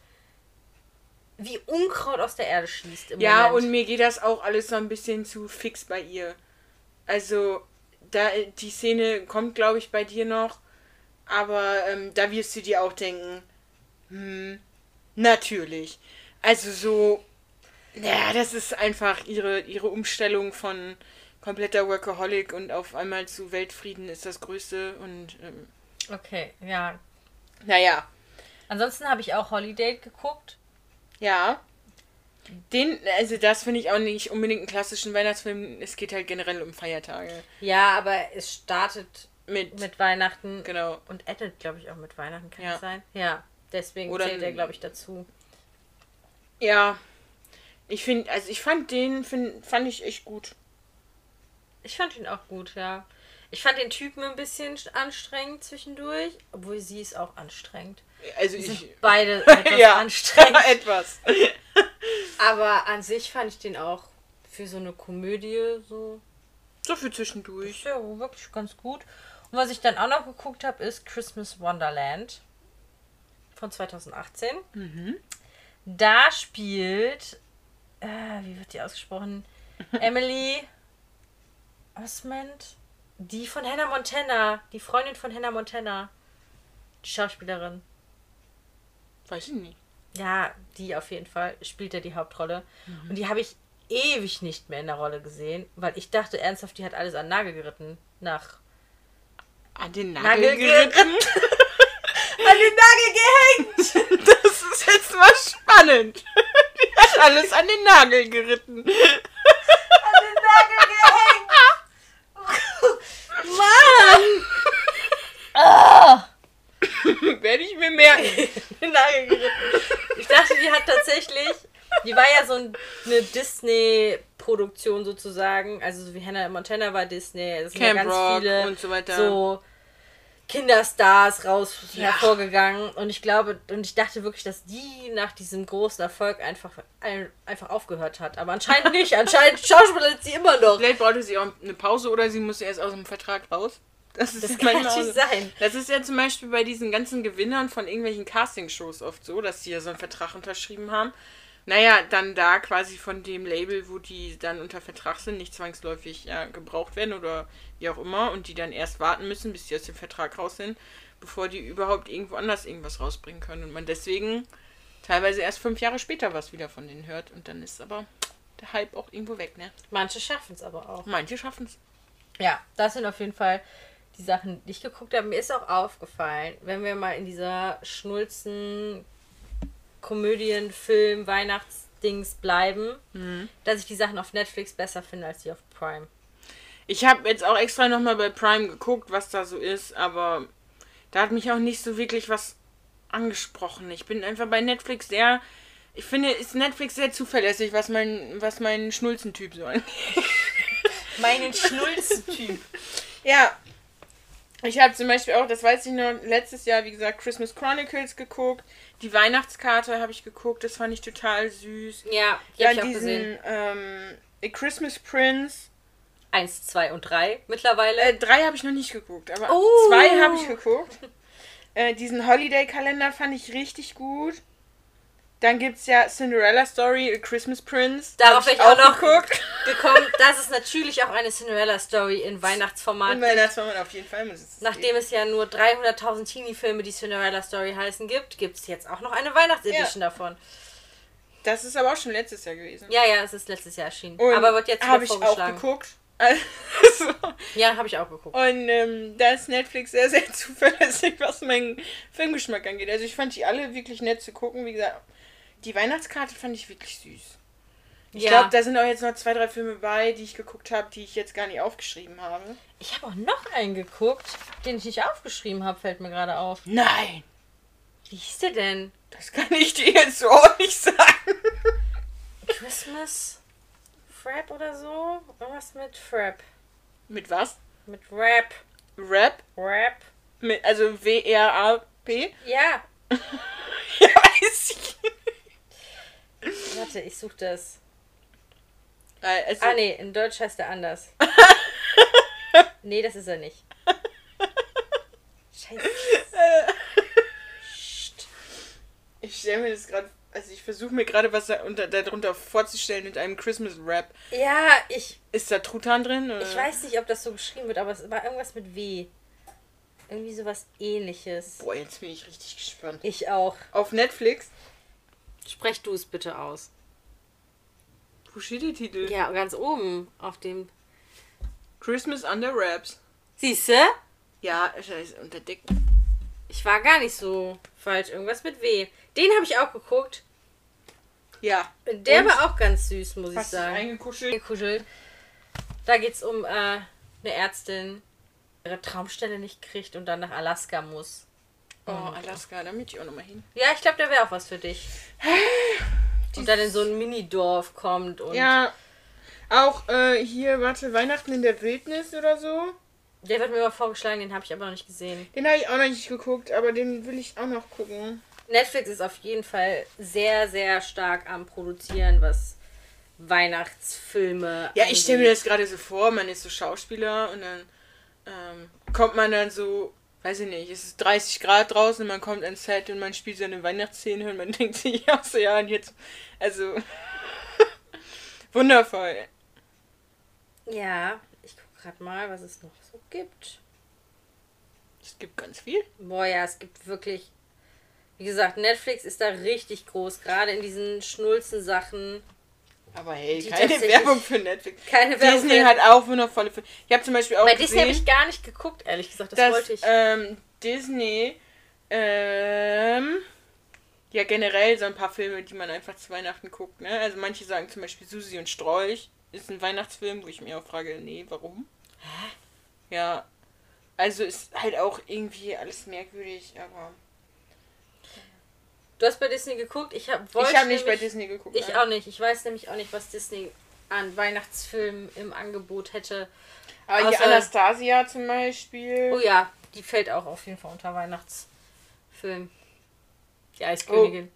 wie Unkraut aus der Erde schießt Ja, Moment. und mir geht das auch alles so ein bisschen zu fix bei ihr. Also, da, die Szene kommt, glaube ich, bei dir noch. Aber ähm, da wirst du dir auch denken, hm, natürlich. Also so, ja, das ist einfach ihre, ihre Umstellung von kompletter Workaholic und auf einmal zu Weltfrieden ist das Größte und ähm, Okay, ja. naja, Ansonsten habe ich auch Holiday geguckt. ja. Den, also das finde ich auch nicht unbedingt einen klassischen Weihnachtsfilm. Es geht halt generell um Feiertage. Ja, aber es startet Mit, mit Weihnachten genau. und endet, glaube ich, auch mit Weihnachten, kann Ja. es sein? Ja, deswegen Oder zählt er, glaube ich, dazu. Ja. Ich finde, also ich fand den, find, fand ich echt gut. Ich fand ihn auch gut, ja. Ich fand den Typen ein bisschen anstrengend zwischendurch, obwohl sie ist auch anstrengend. Also Die ich. sind beide etwas ja, anstrengend. etwas. Aber an sich fand ich den auch für so eine Komödie so So für zwischendurch. ja, wirklich ganz gut. Und was ich dann auch noch geguckt habe, ist Christmas Wonderland von 2018. Da spielt, äh, wie wird die ausgesprochen? Emily Osmond, die von Hannah Montana, die Freundin von Hannah Montana, die Schauspielerin. Weiß ich nicht. Ja, die auf jeden Fall spielt ja die Hauptrolle. Und die habe ich ewig nicht mehr in der Rolle gesehen, weil ich dachte ernsthaft, die hat alles an Nagel geritten. Nach. An den Nagel Nagel geritten. An den Nagel gehängt! Das ist jetzt mal spannend. Alles an den Nagel geritten. An den Nagel gehängt! Mann! Ah! Werde ich mir merken. Den Nagel geritten. Ich dachte, die hat tatsächlich. Die war ja so ein- eine Disney-Produktion sozusagen. Also so wie Hannah Montana war Disney. Es sind ja Camp ganz Rock viele und so weiter. so Kinderstars raus Ja. hervorgegangen. Und ich glaube, und ich dachte wirklich, dass die nach diesem großen Erfolg einfach, ein, einfach aufgehört hat. Aber anscheinend nicht. Anscheinend schauspielert sie immer noch. Vielleicht brauchte sie auch eine Pause oder sie musste erst aus dem Vertrag raus. Das, ist Das ja kann so. sein. Das ist ja zum Beispiel bei diesen ganzen Gewinnern von irgendwelchen Castingshows oft so, dass die ja so einen Vertrag unterschrieben haben. Naja, dann da quasi von dem Label, wo die dann unter Vertrag sind, nicht zwangsläufig ja, gebraucht werden oder wie auch immer und die dann erst warten müssen, bis die aus dem Vertrag raus sind, bevor die überhaupt irgendwo anders irgendwas rausbringen können. Und man deswegen teilweise erst fünf Jahre später was wieder von denen hört und dann ist aber der Hype auch irgendwo weg, ne? Manche schaffen es aber auch. Manche schaffen es. Ja, das sind auf jeden Fall die Sachen, die ich geguckt habe. Mir ist auch aufgefallen, wenn wir mal in dieser schnulzen Komödien, Film, Weihnachtsdings bleiben, dass ich die Sachen auf Netflix besser finde als die auf Prime. Ich habe jetzt auch extra nochmal bei Prime geguckt, was da so ist, aber da hat mich auch nicht so wirklich was angesprochen. Ich bin einfach bei Netflix sehr. Ich finde, ist Netflix sehr zuverlässig, was mein, was mein Schnulzentyp so angeht. Meinen Schnulzen-Typ. Ja. Ich habe zum Beispiel auch, das weiß ich noch, letztes Jahr, wie gesagt, Christmas Chronicles geguckt. Die Weihnachtskarte habe ich geguckt, das fand ich total süß. Ja, die habe Dann ich auch gesehen. diesen ähm, A Christmas Prince. Eins, zwei und drei mittlerweile. Äh, drei habe ich noch nicht geguckt, aber Oh. zwei habe ich geguckt. Äh, diesen Holiday-Kalender fand ich richtig gut. Dann gibt es ja Cinderella Story, A Christmas Prince. Darauf wäre ich auch noch geguckt. gekommen. Das ist natürlich auch eine Cinderella-Story in Weihnachtsformat. War man auf jeden Fall. Nachdem es ja nur 300.000 Teenie-Filme, die Cinderella Story heißen, gibt, gibt es jetzt auch noch eine Weihnachtsedition davon. Das ist aber auch schon letztes Jahr gewesen. Ja, ja, es ist letztes Jahr erschienen. Und aber wird jetzt habe ich auch geguckt. Also, Ja, habe ich auch geguckt. und ähm, da ist Netflix sehr, sehr zuverlässig, was meinen Filmgeschmack angeht. Also ich fand die alle wirklich nett zu gucken. Wie gesagt, die Weihnachtskarte fand ich wirklich süß. Ich ja. glaube, da sind auch jetzt noch zwei, drei Filme bei, die ich geguckt habe, die ich jetzt gar nicht aufgeschrieben habe. ich habe auch noch einen geguckt, den ich nicht aufgeschrieben habe, fällt mir gerade auf. Nein, Wie hieß der denn? das kann ich dir jetzt so auch nicht sagen. Christmas Frap oder so? Irgendwas mit Frap. Mit was? Mit Rap. Rap? Rap. Mit, also W-R-A-P? Ja. Ja, weiß ich. Warte, ich suche das. Äh, Also, Ah, nee, in Deutsch heißt er anders. nee, das ist er nicht. Scheiße. Ich stelle mir das gerade, also ich versuche mir gerade was da unter, darunter vorzustellen mit einem Christmas Rap. Ja, ich. Ist da Truthahn drin? Oder? Ich weiß nicht, ob das so geschrieben wird, aber es war irgendwas mit W. Irgendwie sowas ähnliches. Boah, jetzt bin ich richtig gespannt. Ich auch. Auf Netflix? Sprech du es bitte aus. Wo steht der Titel? Ja, ganz oben auf dem. Christmas Under Wraps. Siehste? Ja, scheiße, unter Deck. Ich war gar nicht so falsch. Irgendwas mit W. Den habe ich auch geguckt. Ja. Der Und? war auch ganz süß, muss ich Hast du sagen. eingekuschelt? Gekuschelt. Da geht es um äh, eine Ärztin, die ihre Traumstelle nicht kriegt und dann nach Alaska muss. Oh, Alaska, da möchte ich auch nochmal hin. Ja, ich glaube, der wäre auch was für dich. Und dann in so ein Minidorf kommt und Ja. Auch äh, hier, warte, Weihnachten in der Wildnis oder so. der wird mir mal vorgeschlagen, den habe ich aber noch nicht gesehen. Den habe ich auch noch nicht geguckt, aber den will ich auch noch gucken. Netflix ist auf jeden Fall sehr, sehr stark am Produzieren, was Weihnachtsfilme. Ja, ich stelle mir angeht. das gerade so vor, man ist so Schauspieler und dann ähm, kommt man dann so, weiß ich nicht, es ist 30 Grad draußen man kommt ans Set und man spielt so eine Weihnachtsszene und man denkt sich auch so, ja, und jetzt, also, wundervoll. Ja, ich gucke gerade mal, was es noch so gibt. Es gibt ganz viel. Boah, ja, es gibt wirklich. Wie gesagt, Netflix ist da richtig groß, gerade in diesen schnulzen Sachen. Aber hey, Die keine Werbung für Netflix. Keine Werbung Disney hat auch wundervolle Filme. Ich habe zum Beispiel auch Bei Disney habe gesehen, ich gar nicht geguckt, ehrlich gesagt. Das dass wollte ich. ähm, Disney ähm, ja generell so ein paar Filme, die man einfach zu Weihnachten guckt. Ne? Also manche sagen zum Beispiel Susi und Strolch ist ein Weihnachtsfilm, wo ich mir auch frage, nee, warum? Ja, also ist halt auch irgendwie alles merkwürdig, aber Du hast bei Disney geguckt. Ich habe ich habe nicht bei Disney geguckt. Ich nein. auch nicht. Ich weiß nämlich auch nicht, was Disney an Weihnachtsfilmen im Angebot hätte. Aber außer- Anastasia zum Beispiel. Oh ja, die fällt auch auf jeden Fall unter Weihnachtsfilm. Die Eiskönigin.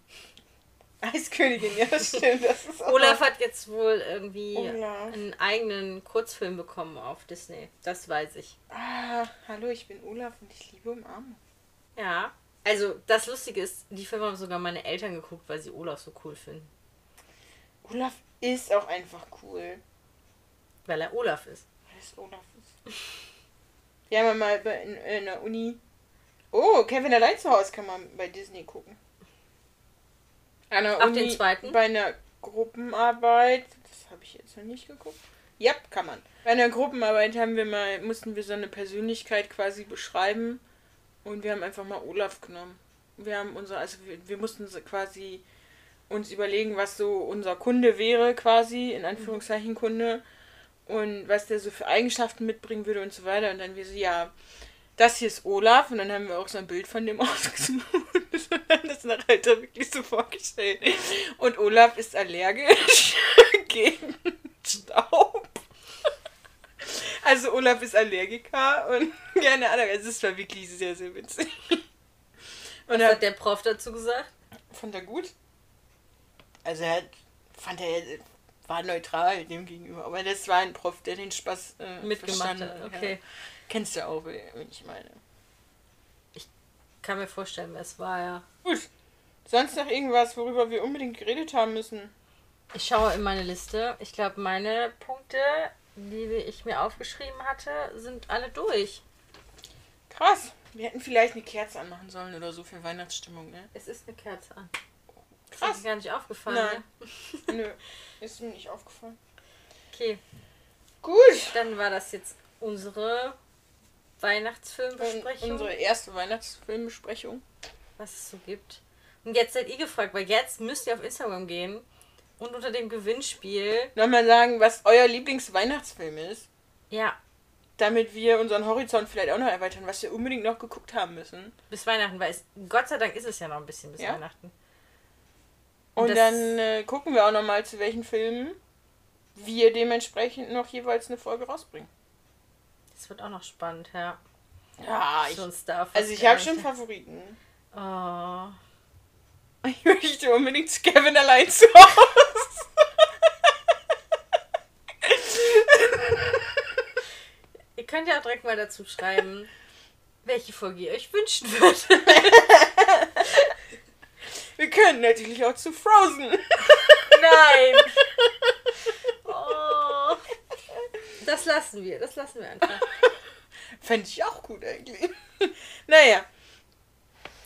Eiskönigin, ja, das stimmt. Das ist Olaf hat jetzt wohl irgendwie Olaf. einen eigenen Kurzfilm bekommen auf Disney. Das weiß ich. Ah, hallo, ich bin Olaf und ich liebe Umarmung. Ja. Also, das Lustige ist, die Filme haben sogar meine Eltern geguckt, weil sie Olaf so cool finden. Olaf ist auch einfach cool. Weil er Olaf ist. Weil es Olaf ist. Wir haben ja mal bei, in, in der Uni. Oh, Kevin allein zu Hause kann man bei Disney gucken. An der Uni den zweiten? Bei einer Gruppenarbeit. Das habe ich jetzt noch nicht geguckt. Ja, kann man. Bei einer Gruppenarbeit haben wir mal, mussten wir so eine Persönlichkeit quasi beschreiben. Und wir haben einfach mal Olaf genommen. Wir haben unser, also wir, wir mussten quasi uns überlegen, was so unser Kunde wäre, quasi, in Anführungszeichen Kunde. Und was der so für Eigenschaften mitbringen würde und so weiter. Und dann wir so, ja, das hier ist Olaf. Und dann haben wir auch so ein Bild von dem ausgesucht. Und haben das nach halt wirklich so vorgestellt. Und Olaf ist allergisch gegen Staub. Also Olaf ist Allergiker und keine Ahnung, also es war wirklich sehr, sehr witzig. Und Was hat der Prof dazu gesagt? fand er gut. Also er hat, fand er, war neutral dem gegenüber. Aber das war ein Prof, der den Spaß äh, Mitgemacht hat. Okay. Ja. Kennst du auch, wenn ich meine. Kann mir vorstellen, wer es war, ja. Gut. Sonst noch irgendwas, worüber wir unbedingt geredet haben müssen? Ich schaue in meine Liste. Ich glaube, meine Punkte, die ich mir aufgeschrieben hatte, sind alle durch. Krass. Wir hätten vielleicht eine Kerze anmachen sollen oder so für Weihnachtsstimmung, ne? Es ist eine Kerze an. Das ist Krass. mir gar nicht aufgefallen. Nein. Ne? Nö, ist mir nicht aufgefallen. Okay, Gut. dann war das jetzt unsere Weihnachtsfilmbesprechung, Unsere erste Weihnachtsfilmbesprechung. was es so gibt. Und jetzt seid ihr gefragt, weil jetzt müsst ihr auf Instagram gehen und unter dem Gewinnspiel, Nochmal sagen, was euer Lieblingsweihnachtsfilm ist. ja, Damit wir unseren Horizont vielleicht auch noch erweitern, was wir unbedingt noch geguckt haben müssen. bis Weihnachten, weil es, Gott sei Dank ist es ja noch ein bisschen bis Ja. Weihnachten. Und Das- dann äh, gucken wir auch nochmal, zu welchen Filmen wir dementsprechend noch jeweils eine Folge rausbringen. Das wird auch noch spannend, ja. Ja, ich, also ich habe schon Favoriten. Oh. Ich möchte unbedingt zu Kevin allein zu Hause. Ihr könnt ja auch direkt mal dazu schreiben, welche Folge ihr euch wünschen würdet. Wir können natürlich auch zu Frozen. Nein! Oh. Das lassen wir, das lassen wir einfach. Fände ich auch gut eigentlich. naja,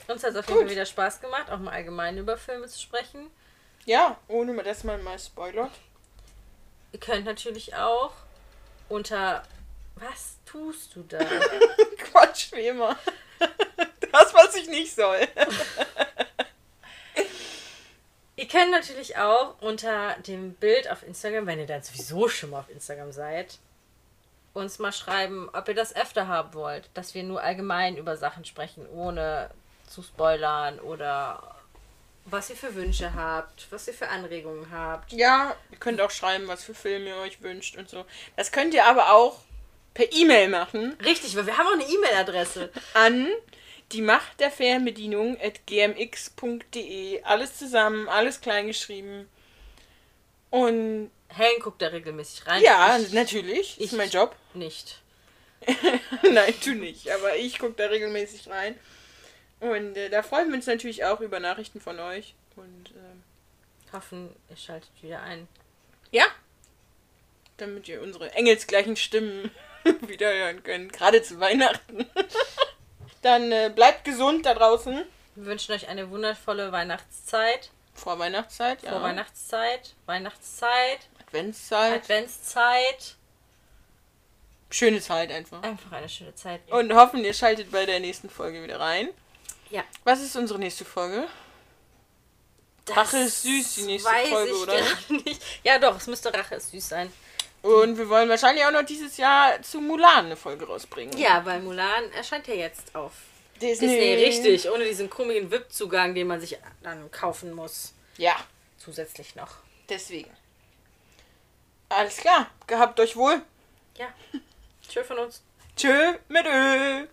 Uns hat es auf jeden Fall wieder Spaß gemacht, auch mal allgemein über Filme zu sprechen. ja, ohne dass man mal spoilert. Ihr könnt natürlich auch unter. Was tust du da? Quatsch, wie immer. Das, was ich nicht soll. ihr könnt natürlich auch unter dem Bild auf Instagram, wenn ihr dann sowieso schon mal auf Instagram seid, uns mal schreiben, ob ihr das öfter haben wollt, dass wir nur allgemein über Sachen sprechen, ohne zu spoilern oder was ihr für Wünsche habt, was ihr für Anregungen habt. Ja, ihr könnt auch schreiben, was für Filme ihr euch wünscht und so. Das könnt ihr aber auch per E-Mail machen Richtig, weil wir haben auch eine E-Mail-Adresse. an die Macht der Fernbedienung at gmx.de. Alles zusammen, alles klein geschrieben. Und Helen guckt da regelmäßig rein. ja, Ich natürlich, ist mein Job. nicht. Nein, tu nicht, aber ich gucke da regelmäßig rein. Und äh, da freuen wir uns natürlich auch über Nachrichten von euch. Und ähm, Hoffen, ihr schaltet wieder ein. ja, damit ihr unsere engelsgleichen Stimmen wieder hören könnt, gerade zu Weihnachten. Dann äh, bleibt gesund da draußen. Wir wünschen euch eine wundervolle Weihnachtszeit. Vor Weihnachtszeit, ja. Vor Weihnachtszeit, Weihnachtszeit, Adventszeit. Adventszeit. Schöne Zeit einfach. Einfach eine schöne Zeit. Und hoffen, ihr schaltet bei der nächsten Folge wieder rein. Ja. Was ist unsere nächste Folge? Das Rache ist süß, die nächste weiß Folge, ich oder? gerade Nicht. Ja, doch, es müsste Rache ist süß sein. Und wir wollen wahrscheinlich auch noch dieses Jahr zu Mulan eine Folge rausbringen. Ja, weil Mulan erscheint ja jetzt auf Disney. Disney, richtig. Ohne diesen krummigen VIP-Zugang, den man sich dann kaufen muss. Ja, Zusätzlich noch. deswegen. Alles klar. Gehabt euch wohl. Ja. Tschö von uns. Tschö mit Ö.